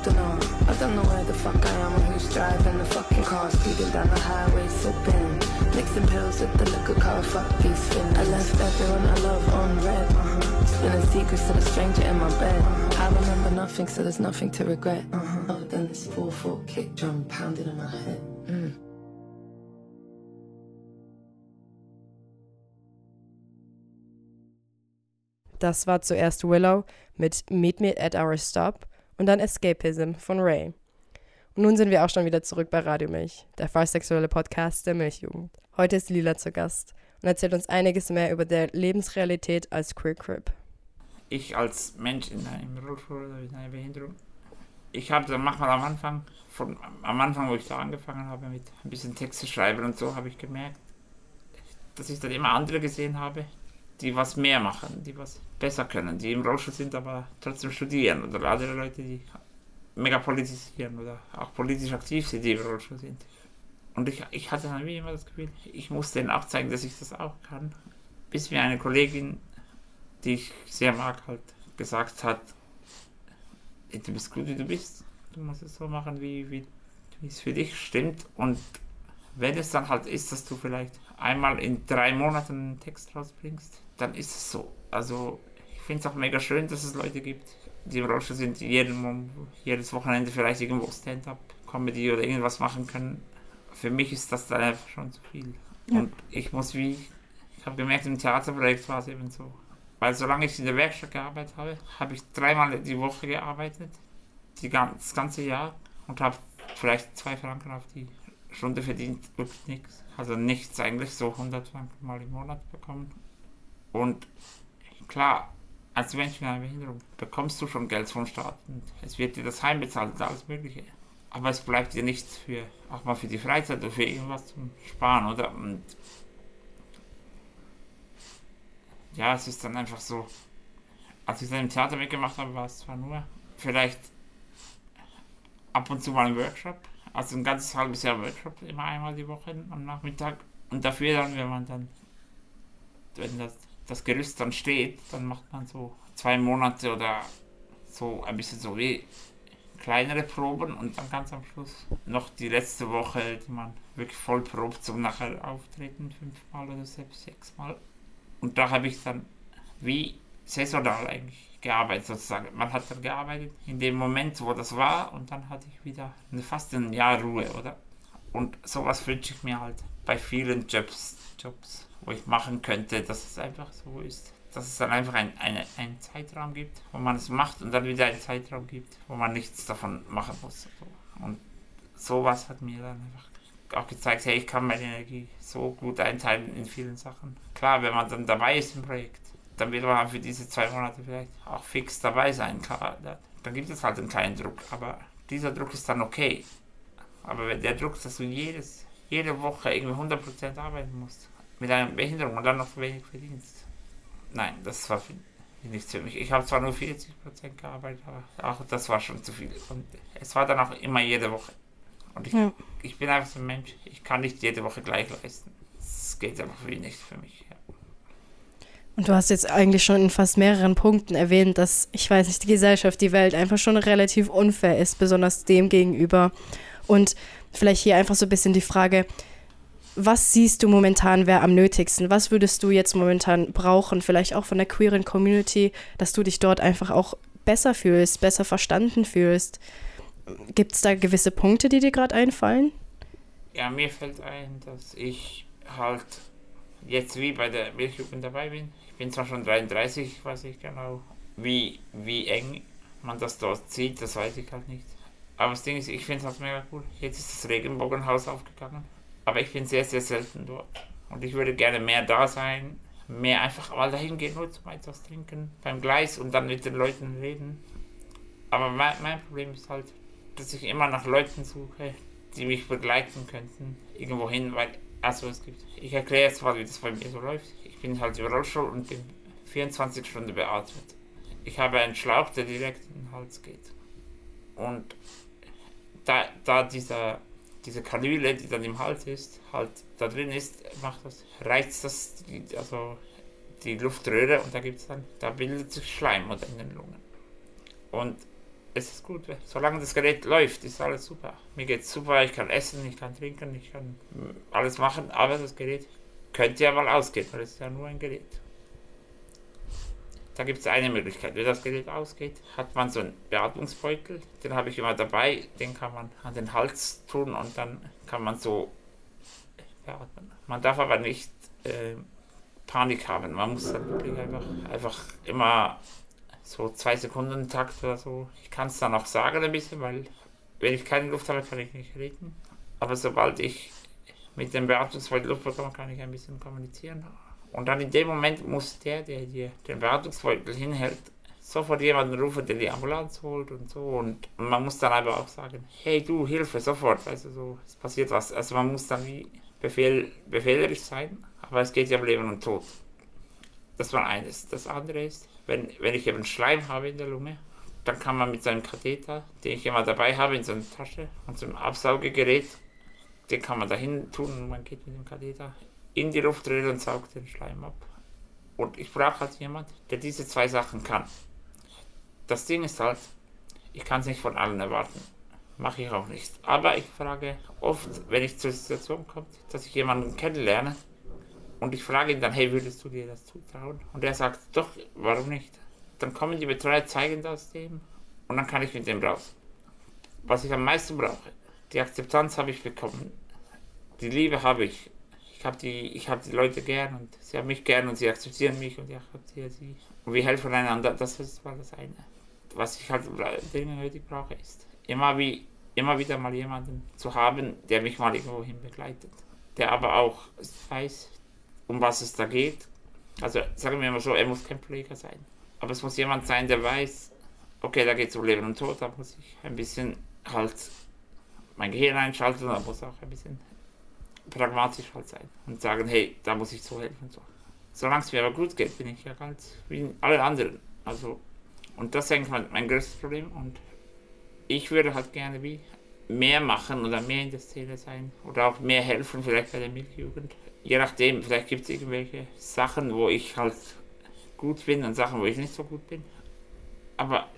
like Montana. I don't know where the fuck I am or who's driving the fucking car. Speeding down the highway, sipping. Mixing pills with the liquor car. Fuck these fins. I left everyone I love on red. Uh-huh. Secrets to the stranger in my bed. I remember nothing, so there's nothing to regret. Uh-huh. Other than this 4-4 kick drum pounding in my head. Mm. Das war zuerst Willow mit Meet Me at Our Stop und dann Escapism von Ray. Und nun sind wir auch schon wieder zurück bei Radio Milch, der fallsexuelle Podcast der Milchjugend. Heute ist Lila zu Gast und erzählt uns einiges mehr über der Lebensrealität als Queer Crip. ich als Mensch in einem Rollstuhl oder mit einer Behinderung, ich habe dann manchmal am Anfang, von, am Anfang, wo ich da angefangen habe mit ein bisschen Texte schreiben und so, habe ich gemerkt, dass ich dann immer andere gesehen habe, die was mehr machen, die was besser können, die im Rollstuhl sind, aber trotzdem studieren oder andere Leute, die mega politisieren oder auch politisch aktiv sind, die im Rollstuhl sind. Und ich, ich hatte dann wie immer das Gefühl, ich musste denen auch zeigen, dass ich das auch kann. Bis mir eine Kollegin, die ich sehr mag, halt gesagt hat, "Ey, du bist gut, wie du bist. Du musst es so machen, wie, wie, wie es für dich stimmt. Und wenn es dann halt ist, dass du vielleicht einmal in drei Monaten einen Text rausbringst, dann ist es so. Also ich finde es auch mega schön, dass es Leute gibt, die im Rollstuhl sind, die jeden, jedes Wochenende vielleicht irgendwo Stand-up-Comedy oder irgendwas machen können. Für mich ist das dann einfach schon zu viel. Und ich muss wie, ich habe gemerkt, im Theaterprojekt war es eben so. Weil solange ich in der Werkstatt gearbeitet habe, habe ich dreimal die Woche gearbeitet, die das ganze Jahr und habe vielleicht zwei Franken auf die Stunde verdient, wirklich nichts. Also nichts eigentlich, so 100 Franken mal im Monat bekommen. Und klar, als Mensch mit einer Behinderung bekommst du schon Geld vom Staat und es wird dir das Heim bezahlt alles Mögliche. Aber es bleibt dir nichts für, auch mal für die Freizeit oder für irgendwas zum Sparen, oder? Und ja, es ist dann einfach so, als ich dann im Theater mitgemacht habe, war es zwar nur vielleicht ab und zu mal ein Workshop, also ein ganzes halbes Jahr Workshop, immer einmal die Woche am Nachmittag. Und dafür dann, wenn man dann, wenn das, das Gerüst dann steht, dann macht man so zwei Monate oder so ein bisschen so wie kleinere Proben und dann ganz am Schluss noch die letzte Woche, die man wirklich voll probt zum nachher auftreten, fünfmal oder selbst sechsmal. Und da habe ich dann wie saisonal eigentlich gearbeitet sozusagen. Man hat dann gearbeitet in dem Moment, wo das war und dann hatte ich wieder eine, fast ein Jahr Ruhe, oder? Und sowas wünsche ich mir halt bei vielen Jobs, Jobs, wo ich machen könnte, dass es einfach so ist. Dass es dann einfach ein, eine, einen Zeitraum gibt, wo man es macht und dann wieder einen Zeitraum gibt, wo man nichts davon machen muss. So. Und sowas hat mir dann einfach auch gezeigt, hey, ich kann meine Energie so gut einteilen in vielen Sachen. Klar, wenn man dann dabei ist im Projekt, dann wird man für diese zwei Monate vielleicht auch fix dabei sein. Da- dann gibt es halt einen kleinen Druck, aber dieser Druck ist dann okay. Aber wenn der Druck, dass du jedes, jede Woche irgendwie 100% arbeiten musst, mit einer Behinderung und dann noch so wenig verdienst, nein, das war für, nichts für mich. Ich habe zwar nur 40% gearbeitet, aber auch das war schon zu viel. Und es war dann auch immer jede Woche. Und ich, Ja. ich bin einfach so ein Mensch, ich kann nicht jede Woche gleich leisten. Das geht einfach wie nicht für mich. Und du hast jetzt eigentlich schon in fast mehreren Punkten erwähnt, dass, ich weiß nicht, die Gesellschaft, die Welt einfach schon relativ unfair ist, besonders dem gegenüber. Und vielleicht hier einfach so ein bisschen die Frage, was siehst du momentan wäre am nötigsten? Was würdest du jetzt momentan brauchen, vielleicht auch von der queeren Community, dass du dich dort einfach auch besser fühlst, besser verstanden fühlst? Gibt es da gewisse Punkte, die dir gerade einfallen? Ja, mir fällt ein, dass ich halt jetzt wie bei der Milchjugend dabei bin. Ich bin zwar schon 33, ich weiß nicht genau, wie, wie eng man das dort sieht, das weiß ich halt nicht. Aber das Ding ist, ich finde es halt mega cool. Jetzt ist das Regenbogenhaus aufgegangen. Aber ich bin sehr, sehr selten dort. Und ich würde gerne mehr da sein, mehr einfach mal dahin gehen, nur zum etwas trinken beim Gleis und dann mit den Leuten reden. Aber mein, mein Problem ist halt, dass ich immer nach Leuten suche, die mich begleiten könnten, irgendwo hin, weil, also es gibt, ich erkläre jetzt mal, wie das bei mir so läuft. Ich bin halt im Rollstuhl und bin 24 Stunden beatmet. Ich habe einen Schlauch, der direkt in den Hals geht. Und da, da dieser, diese Kanüle, die dann im Hals ist, halt da drin ist, macht das, reizt das, die, also die Luftröhre und da gibt es dann, da bildet sich Schleim in den Lungen. Und es ist gut, solange das Gerät läuft, ist alles super. Mir geht's super, ich kann essen, ich kann trinken, ich kann alles machen, aber das Gerät könnte ja mal ausgehen, weil es ist ja nur ein Gerät. Da gibt es eine Möglichkeit. Wenn das Gerät ausgeht, hat man so einen Beatmungsbeutel, den habe ich immer dabei, den kann man an den Hals tun und dann kann man so beatmen. Man darf aber nicht äh, Panik haben. Man muss dann wirklich einfach, einfach immer so zwei Sekunden Takt oder so. Ich kann es dann auch sagen ein bisschen, weil wenn ich keine Luft habe, kann ich nicht reden. Aber sobald ich mit dem Beatmungsbeutel Luft bekomme, kann ich ein bisschen kommunizieren. Und dann in dem Moment muss der, der dir den Beatmungsbeutel hinhält, sofort jemanden rufen, der die Ambulanz holt und so. Und man muss dann aber auch sagen, hey du, Hilfe, sofort. Also so, es passiert was. Also man muss dann wie Befehl, befehlerisch sein, aber es geht ja um Leben und Tod. Das war eines. Das andere ist, wenn, wenn ich eben Schleim habe in der Lunge, dann kann man mit seinem Katheter, den ich immer dabei habe, in so einer Tasche und so einem Absaugegerät, den kann man dahin tun und man geht mit dem Katheter in die Luftröhre und saugt den Schleim ab. Und ich brauche halt jemand, der diese zwei Sachen kann. Das Ding ist halt, ich kann es nicht von allen erwarten. Mache ich auch nicht. Aber ich frage oft, wenn ich zur Situation komme, dass ich jemanden kennenlerne und ich frage ihn dann, hey, würdest du dir das zutrauen? Und er sagt, doch, warum nicht? Dann kommen die Betreuer, zeigen das dem und dann kann ich mit dem raus. Was ich am meisten brauche, die Akzeptanz habe ich bekommen. Die Liebe habe ich. Ich habe die, ich habe die Leute gern und sie haben mich gern und sie akzeptieren mich und ich akzeptiere sie. Und wir helfen einander. Das ist mal das eine. Was ich halt dringend nötig brauche, ist immer wie immer wieder mal jemanden zu haben, der mich mal irgendwo hin begleitet. Der aber auch weiß, um was es da geht. Also sagen wir mal so, er muss kein Pfleger sein. Aber es muss jemand sein, der weiß, okay, da geht es um Leben und Tod, da muss ich ein bisschen halt mein Gehirn einschalten, da muss auch ein bisschen pragmatisch halt sein und sagen, hey, da muss ich so helfen. So. Solange es mir aber gut geht, bin ich ja ganz wie alle anderen. Also, und das ist eigentlich mein, mein größtes Problem und ich würde halt gerne wie mehr machen oder mehr in der Szene sein oder auch mehr helfen, vielleicht bei der Milchjugend. Je nachdem, vielleicht gibt es irgendwelche Sachen, wo ich halt gut bin und Sachen, wo ich nicht so gut bin. Aber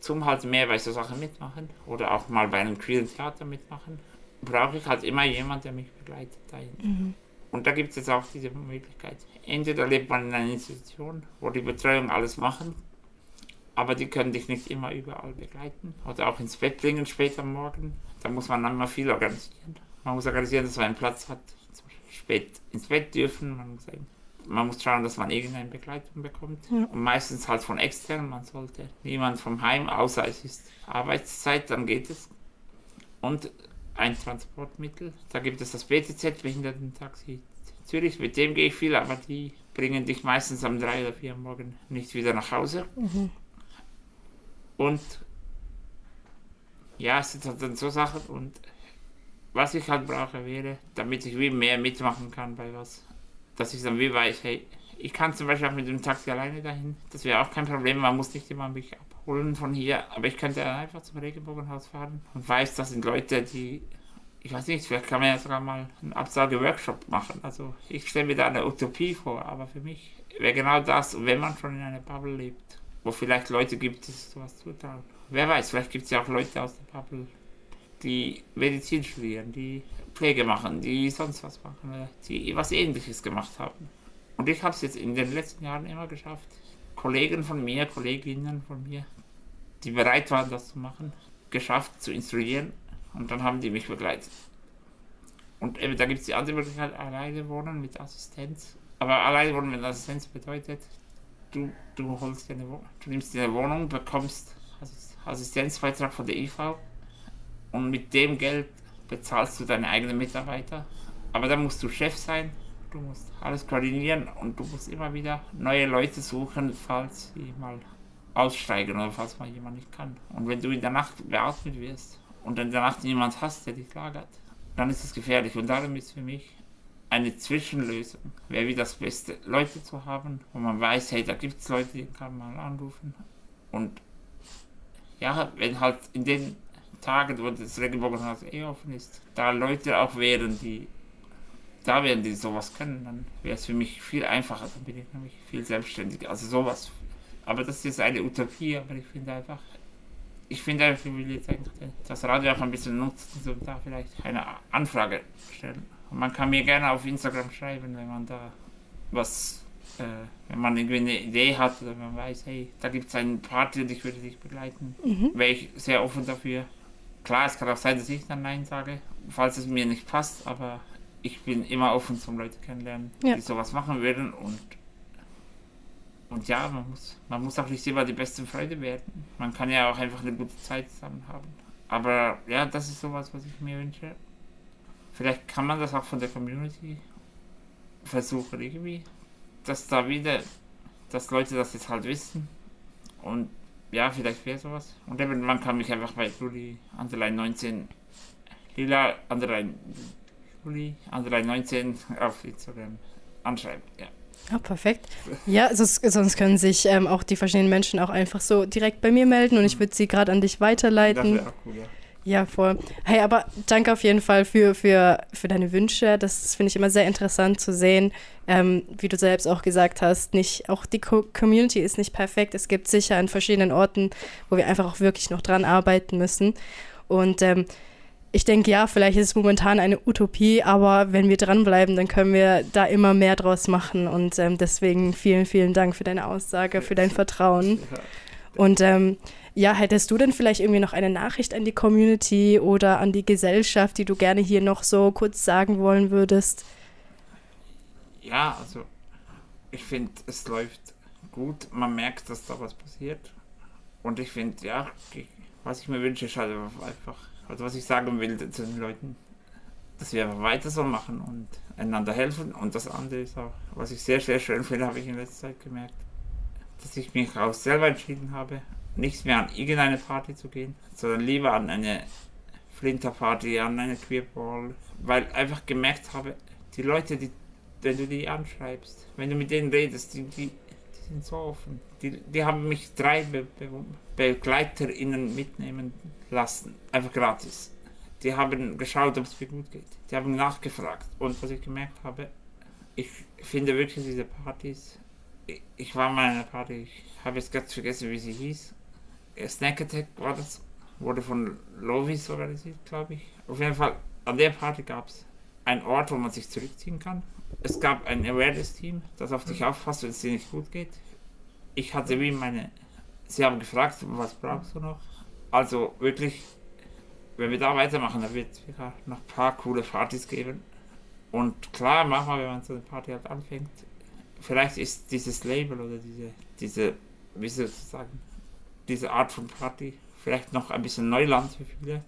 zum halt mehr bei so Sachen mitmachen oder auch mal bei einem queeren Theater mitmachen, brauche ich halt immer jemanden, der mich begleitet dahin. Und da gibt es jetzt auch diese Möglichkeit. Entweder lebt man in einer Institution, wo die Betreuung alles machen, aber die können dich nicht immer überall begleiten oder auch ins Bett bringen später am Morgen. Da muss man dann mal viel organisieren. Man muss organisieren, dass man einen Platz hat, spät ins Bett dürfen. Man muss, man muss schauen, dass man irgendeine Begleitung bekommt. Und meistens halt von extern. Man sollte niemand vom Heim, außer es ist Arbeitszeit, dann geht es. Und ein Transportmittel. Da gibt es das BTZ, Behindertentaxi Zürich. Mit dem gehe ich viel, aber die bringen dich meistens um drei oder vier am Morgen nicht wieder nach Hause. Und ja, es sind dann so Sachen und was ich halt brauche wäre, damit ich wie mehr mitmachen kann bei was, dass ich dann wie weiß, hey, ich kann zum Beispiel auch mit dem Taxi alleine dahin, das wäre auch kein Problem, man muss nicht immer mich abholen von hier, aber ich könnte einfach zum Regenbogenhaus fahren und weiß, das sind Leute, die, ich weiß nicht, vielleicht kann man ja sogar mal einen Absage-Workshop machen, also ich stelle mir da eine Utopie vor, aber für mich wäre genau das, wenn man schon in einer Bubble lebt, wo vielleicht Leute gibt, die sowas zutrauen. Wer weiß, vielleicht gibt es ja auch Leute aus der Bubble, die Medizin studieren, die Pflege machen, die sonst was machen, oder die was ähnliches gemacht haben. Und ich habe es jetzt in den letzten Jahren immer geschafft, Kollegen von mir, Kolleginnen von mir, die bereit waren, das zu machen, geschafft zu instruieren und dann haben die mich begleitet. Und eben, da gibt es die andere Möglichkeit, alleine wohnen mit Assistenz. Aber alleine wohnen mit Assistenz bedeutet, du, du holst dir eine du nimmst dir eine Wohnung, bekommst Assis- Assistenzbeitrag von der IV und mit dem Geld bezahlst du deine eigenen Mitarbeiter. Aber dann musst du Chef sein, du musst alles koordinieren und du musst immer wieder neue Leute suchen, falls sie mal aussteigen oder falls mal jemand nicht kann. Und wenn du in der Nacht beatmet wirst und in der Nacht niemand hast, der dich lagert, dann ist es gefährlich. Und darum ist für mich eine Zwischenlösung, wäre wie das Beste, Leute zu haben, wo man weiß, hey, da gibt es Leute, die kann man anrufen. Und ja, wenn halt in den Tagen, wo das Regenbogenhaus eh offen ist, da Leute auch wären, die da wären, die sowas können, dann wäre es für mich viel einfacher, dann bin ich nämlich viel selbstständiger. Also sowas. Aber das ist eine Utopie, aber ich finde einfach, ich finde einfach, ich will jetzt eigentlich das Radio auch ein bisschen nutzen, so da vielleicht eine Anfrage stellen. Und man kann mir gerne auf Instagram schreiben, wenn man da was, äh, wenn man irgendwie eine Idee hat oder wenn man weiß, hey, da gibt es einen Party und ich würde dich begleiten, wäre ich sehr offen dafür. Klar, es kann auch sein, dass ich dann Nein sage, falls es mir nicht passt, aber ich bin immer offen zum Leute kennenlernen, Ja. die sowas machen würden und und ja, man muss, man muss auch nicht immer die beste Freude werden. Man kann ja auch einfach eine gute Zeit zusammen haben. Aber ja, das ist sowas, was ich mir wünsche. Vielleicht kann man das auch von der Community versuchen irgendwie, dass da wieder, dass Leute das jetzt halt wissen. Und ja, vielleicht wäre sowas. Und eben, man kann mich einfach bei Juli, Underline 19, Lila, Underline Juli, Underline 19 auf Instagram anschreiben. Ja. Ah, perfekt. Ja, sonst, sonst können sich ähm, auch die verschiedenen Menschen auch einfach so direkt bei mir melden und ich würde sie gerade an dich Das weiterleiten. wäre auch cool, ja. Ja, voll. Hey, aber danke auf jeden Fall für, für, für deine Wünsche. Das finde ich immer sehr interessant zu sehen. Ähm, wie du selbst auch gesagt hast, nicht, auch die Co Community ist nicht perfekt. Es gibt sicher an verschiedenen Orten, wo wir einfach auch wirklich noch dran arbeiten müssen. Und ähm, ich denke, ja, vielleicht ist es momentan eine Utopie, aber wenn wir dranbleiben, dann können wir da immer mehr draus machen. Und ähm, deswegen vielen, vielen Dank für deine Aussage, für dein Vertrauen. Und ähm, ja, hättest du denn vielleicht irgendwie noch eine Nachricht an die Community oder an die Gesellschaft, die du gerne hier noch so kurz sagen wollen würdest? Ja, also ich finde, es läuft gut. Man merkt, dass da was passiert. Und ich finde, ja, was ich mir wünsche, ist halt einfach, also was ich sagen will zu den Leuten, dass wir einfach weiter so machen und einander helfen. Und das andere ist auch, was ich sehr, sehr schön finde, habe ich in letzter Zeit gemerkt, dass ich mich auch selber entschieden habe, nicht mehr an irgendeine Party zu gehen, sondern lieber an eine Flinterparty, an eine Queerball, weil einfach gemerkt habe, die Leute, die, wenn du die anschreibst, wenn du mit denen redest, die, die, die sind so offen. Die, die haben mich drei Be Be BegleiterInnen mitnehmen lassen, einfach gratis. Die haben geschaut, ob es mir gut geht. Die haben nachgefragt. Und was ich gemerkt habe, ich finde wirklich diese Partys. Ich, ich war mal an einer Party, ich habe jetzt ganz vergessen, wie sie hieß. Snack Attack war das, wurde von Lovis organisiert, glaube ich. Auf jeden Fall, an der Party gab es einen Ort, wo man sich zurückziehen kann. Es gab ein Awareness-Team, das auf dich aufpasst, wenn es dir nicht gut geht. Ich hatte wie meine. Sie haben gefragt, was brauchst du noch? Also wirklich, wenn wir da weitermachen, dann wird es noch ein paar coole Partys geben. Und klar, manchmal, wenn man so eine Party halt anfängt, vielleicht ist dieses Label oder diese, diese, wie soll ich sagen, diese Art von Party vielleicht noch ein bisschen Neuland für viele.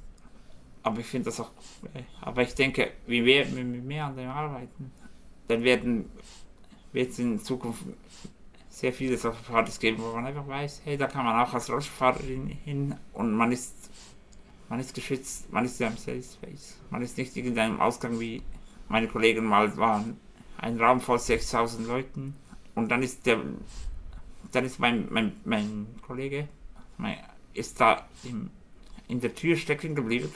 Aber ich finde das auch, äh, aber ich denke, wir, wenn wir mehr an dem arbeiten, dann werden, wird es in Zukunft sehr viele solche Partys geben, wo man einfach weiß, hey, da kann man auch als Rollstuhlfahrerin hin und man ist, man ist geschützt, man ist ja im Safe Space. Man ist nicht irgendeinem Ausgang wie meine Kollegen mal waren. Ein Raum voll 6000 Leuten und dann ist der, dann ist mein, mein, mein Kollege, ist da in der Tür stecken geblieben,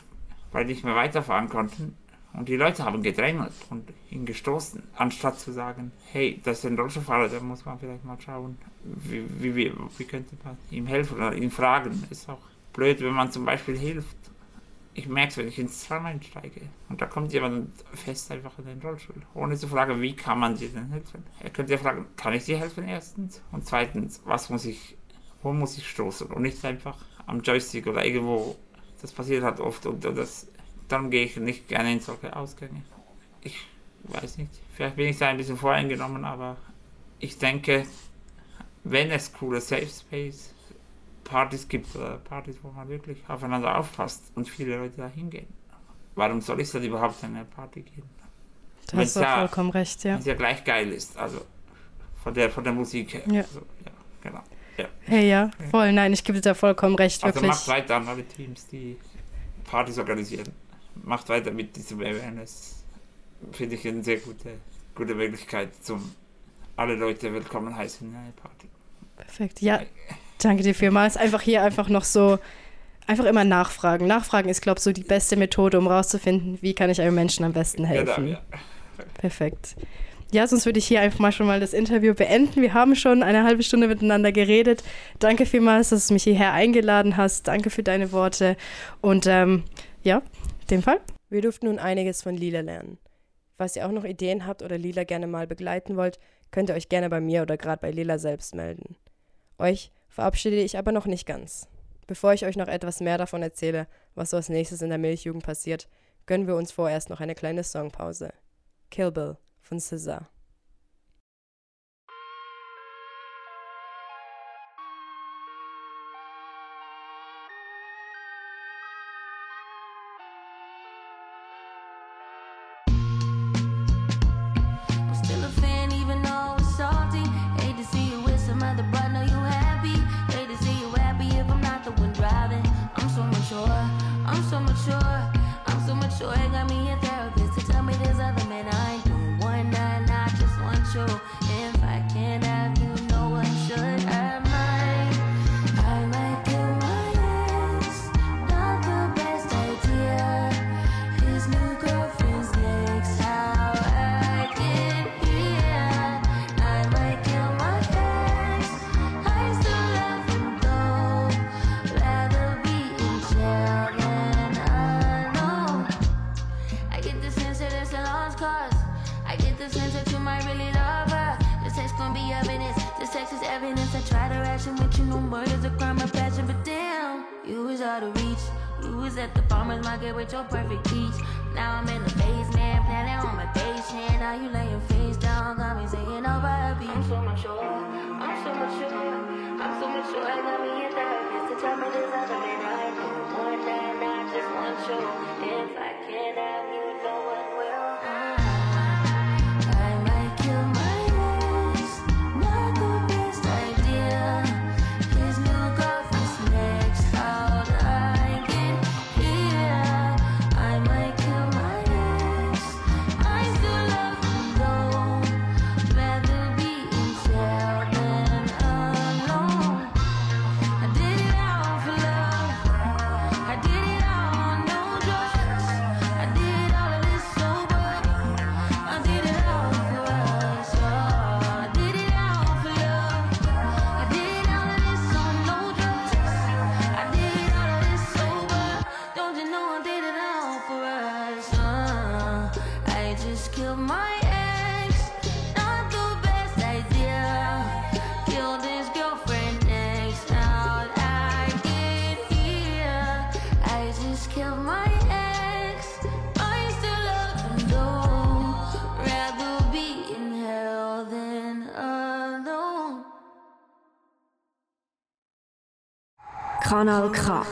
weil nicht mehr weiterfahren konnten. Und die Leute haben gedrängelt und ihn gestoßen, anstatt zu sagen, hey, das ist ein Rollstuhlfahrer, da muss man vielleicht mal schauen, wie, wie, wie, wie könnte man ihm helfen oder ihn fragen. Ist auch blöd, wenn man zum Beispiel hilft. Ich merke es, wenn ich ins Tram einsteige und da kommt jemand fest einfach in den Rollstuhl, ohne zu fragen, wie kann man dir denn helfen. Er könnte ja fragen, kann ich dir helfen erstens? Und zweitens, was muss ich, wo muss ich stoßen? Und nicht einfach am Joystick oder irgendwo. Das passiert halt oft und das darum gehe ich nicht gerne in solche Ausgänge. Ich weiß nicht, vielleicht bin ich da ein bisschen voreingenommen, aber ich denke, wenn es coole Safe Space Partys gibt oder Partys, wo man wirklich aufeinander aufpasst und viele Leute da hingehen, warum soll ich dann überhaupt an eine Party gehen? Da hast du ja- vollkommen recht, ja. Wenn es ja gleich geil ist, also von der, von der Musik her. Ja. Also, ja genau. Ja. Hey, ja, voll. Nein, ich gebe dir da vollkommen recht, Also wirklich. macht weiter an alle Teams, die Partys organisieren. Macht weiter mit diesem Awareness. Finde ich eine sehr gute, gute Möglichkeit, zum alle Leute willkommen heißen in eine Party. Perfekt. Ja, danke dir vielmals. Einfach hier einfach noch so, einfach immer nachfragen. Nachfragen ist, glaube ich, so die beste Methode, um rauszufinden, wie kann ich einem Menschen am besten helfen. Ja. Perfekt. Ja, sonst würde ich hier einfach mal schon mal das Interview beenden. Wir haben schon eine halbe Stunde miteinander geredet. Danke vielmals, dass du mich hierher eingeladen hast. Danke für deine Worte. Und ähm, ja, in dem Fall. Wir durften nun einiges von Lila lernen. Falls ihr auch noch Ideen habt oder Lila gerne mal begleiten wollt, könnt ihr euch gerne bei mir oder gerade bei Lila selbst melden. Euch verabschiede ich aber noch nicht ganz. Bevor ich euch noch etwas mehr davon erzähle, was so als nächstes in der Milchjugend passiert, gönnen wir uns vorerst noch eine kleine Songpause. Kill Bill von SZA. I've been in love and I one night I just want you. If Kanal K.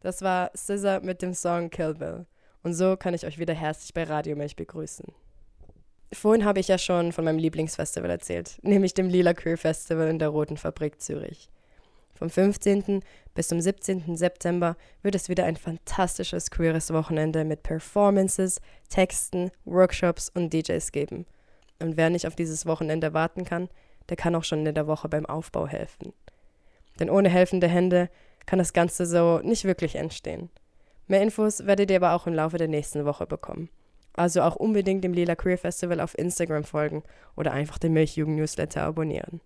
Das war Scissor mit dem Song Kill Bill. Und so kann ich euch wieder herzlich bei Radio Milch begrüßen. Vorhin habe ich ja schon von meinem Lieblingsfestival erzählt, (laughs) nämlich dem Lila Queer Festival in der Roten Fabrik Zürich. Vom 15. bis zum 17. September wird es wieder ein fantastisches queeres Wochenende mit Performances, Texten, Workshops und DJs geben. Und wer nicht auf dieses Wochenende warten kann, der kann auch schon in der Woche beim Aufbau helfen. Denn ohne helfende Hände kann das Ganze so nicht wirklich entstehen. Mehr Infos werdet ihr aber auch im Laufe der nächsten Woche bekommen. Also auch unbedingt dem Lila Queer Festival auf Instagram folgen oder einfach den Milchjugend Newsletter abonnieren.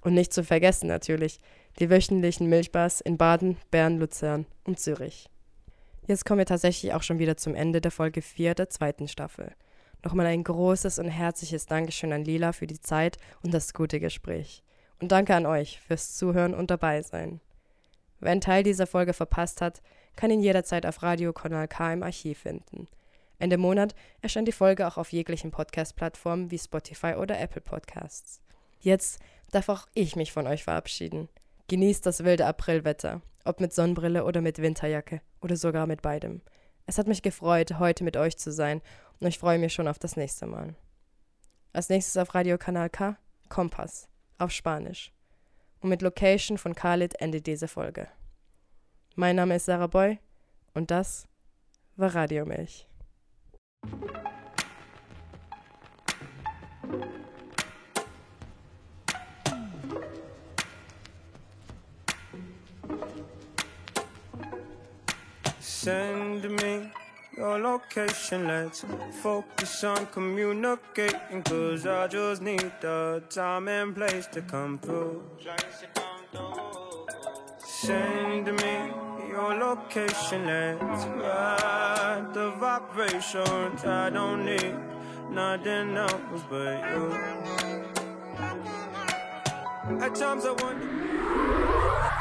Und nicht zu vergessen natürlich die wöchentlichen Milchbars in Baden, Bern, Luzern und Zürich. Jetzt kommen wir tatsächlich auch schon wieder zum Ende der Folge 4 der zweiten Staffel. Nochmal ein großes und herzliches Dankeschön an Lila für die Zeit und das gute Gespräch. Und danke an euch fürs Zuhören und dabei sein. Wer einen Teil dieser Folge verpasst hat, kann ihn jederzeit auf Radio Kanal K im Archiv finden. Ende Monat erscheint die Folge auch auf jeglichen Podcast-Plattformen wie Spotify oder Apple Podcasts. Jetzt darf auch ich mich von euch verabschieden. Genießt das wilde Aprilwetter, ob mit Sonnenbrille oder mit Winterjacke oder sogar mit beidem. Es hat mich gefreut, heute mit euch zu sein und ich freue mich schon auf das nächste Mal. Als nächstes auf Radio Kanal K, Kompass, auf Spanisch. Und mit Location von Khalid endet diese Folge. Mein Name ist Sarah Boy und das war Radio Milch. Send me your location. Let's focus on communicating. Cause I just need the time and place to come through. Send me your location. Let's ride the vibrations. I don't need nothing else but you. At times I wonder.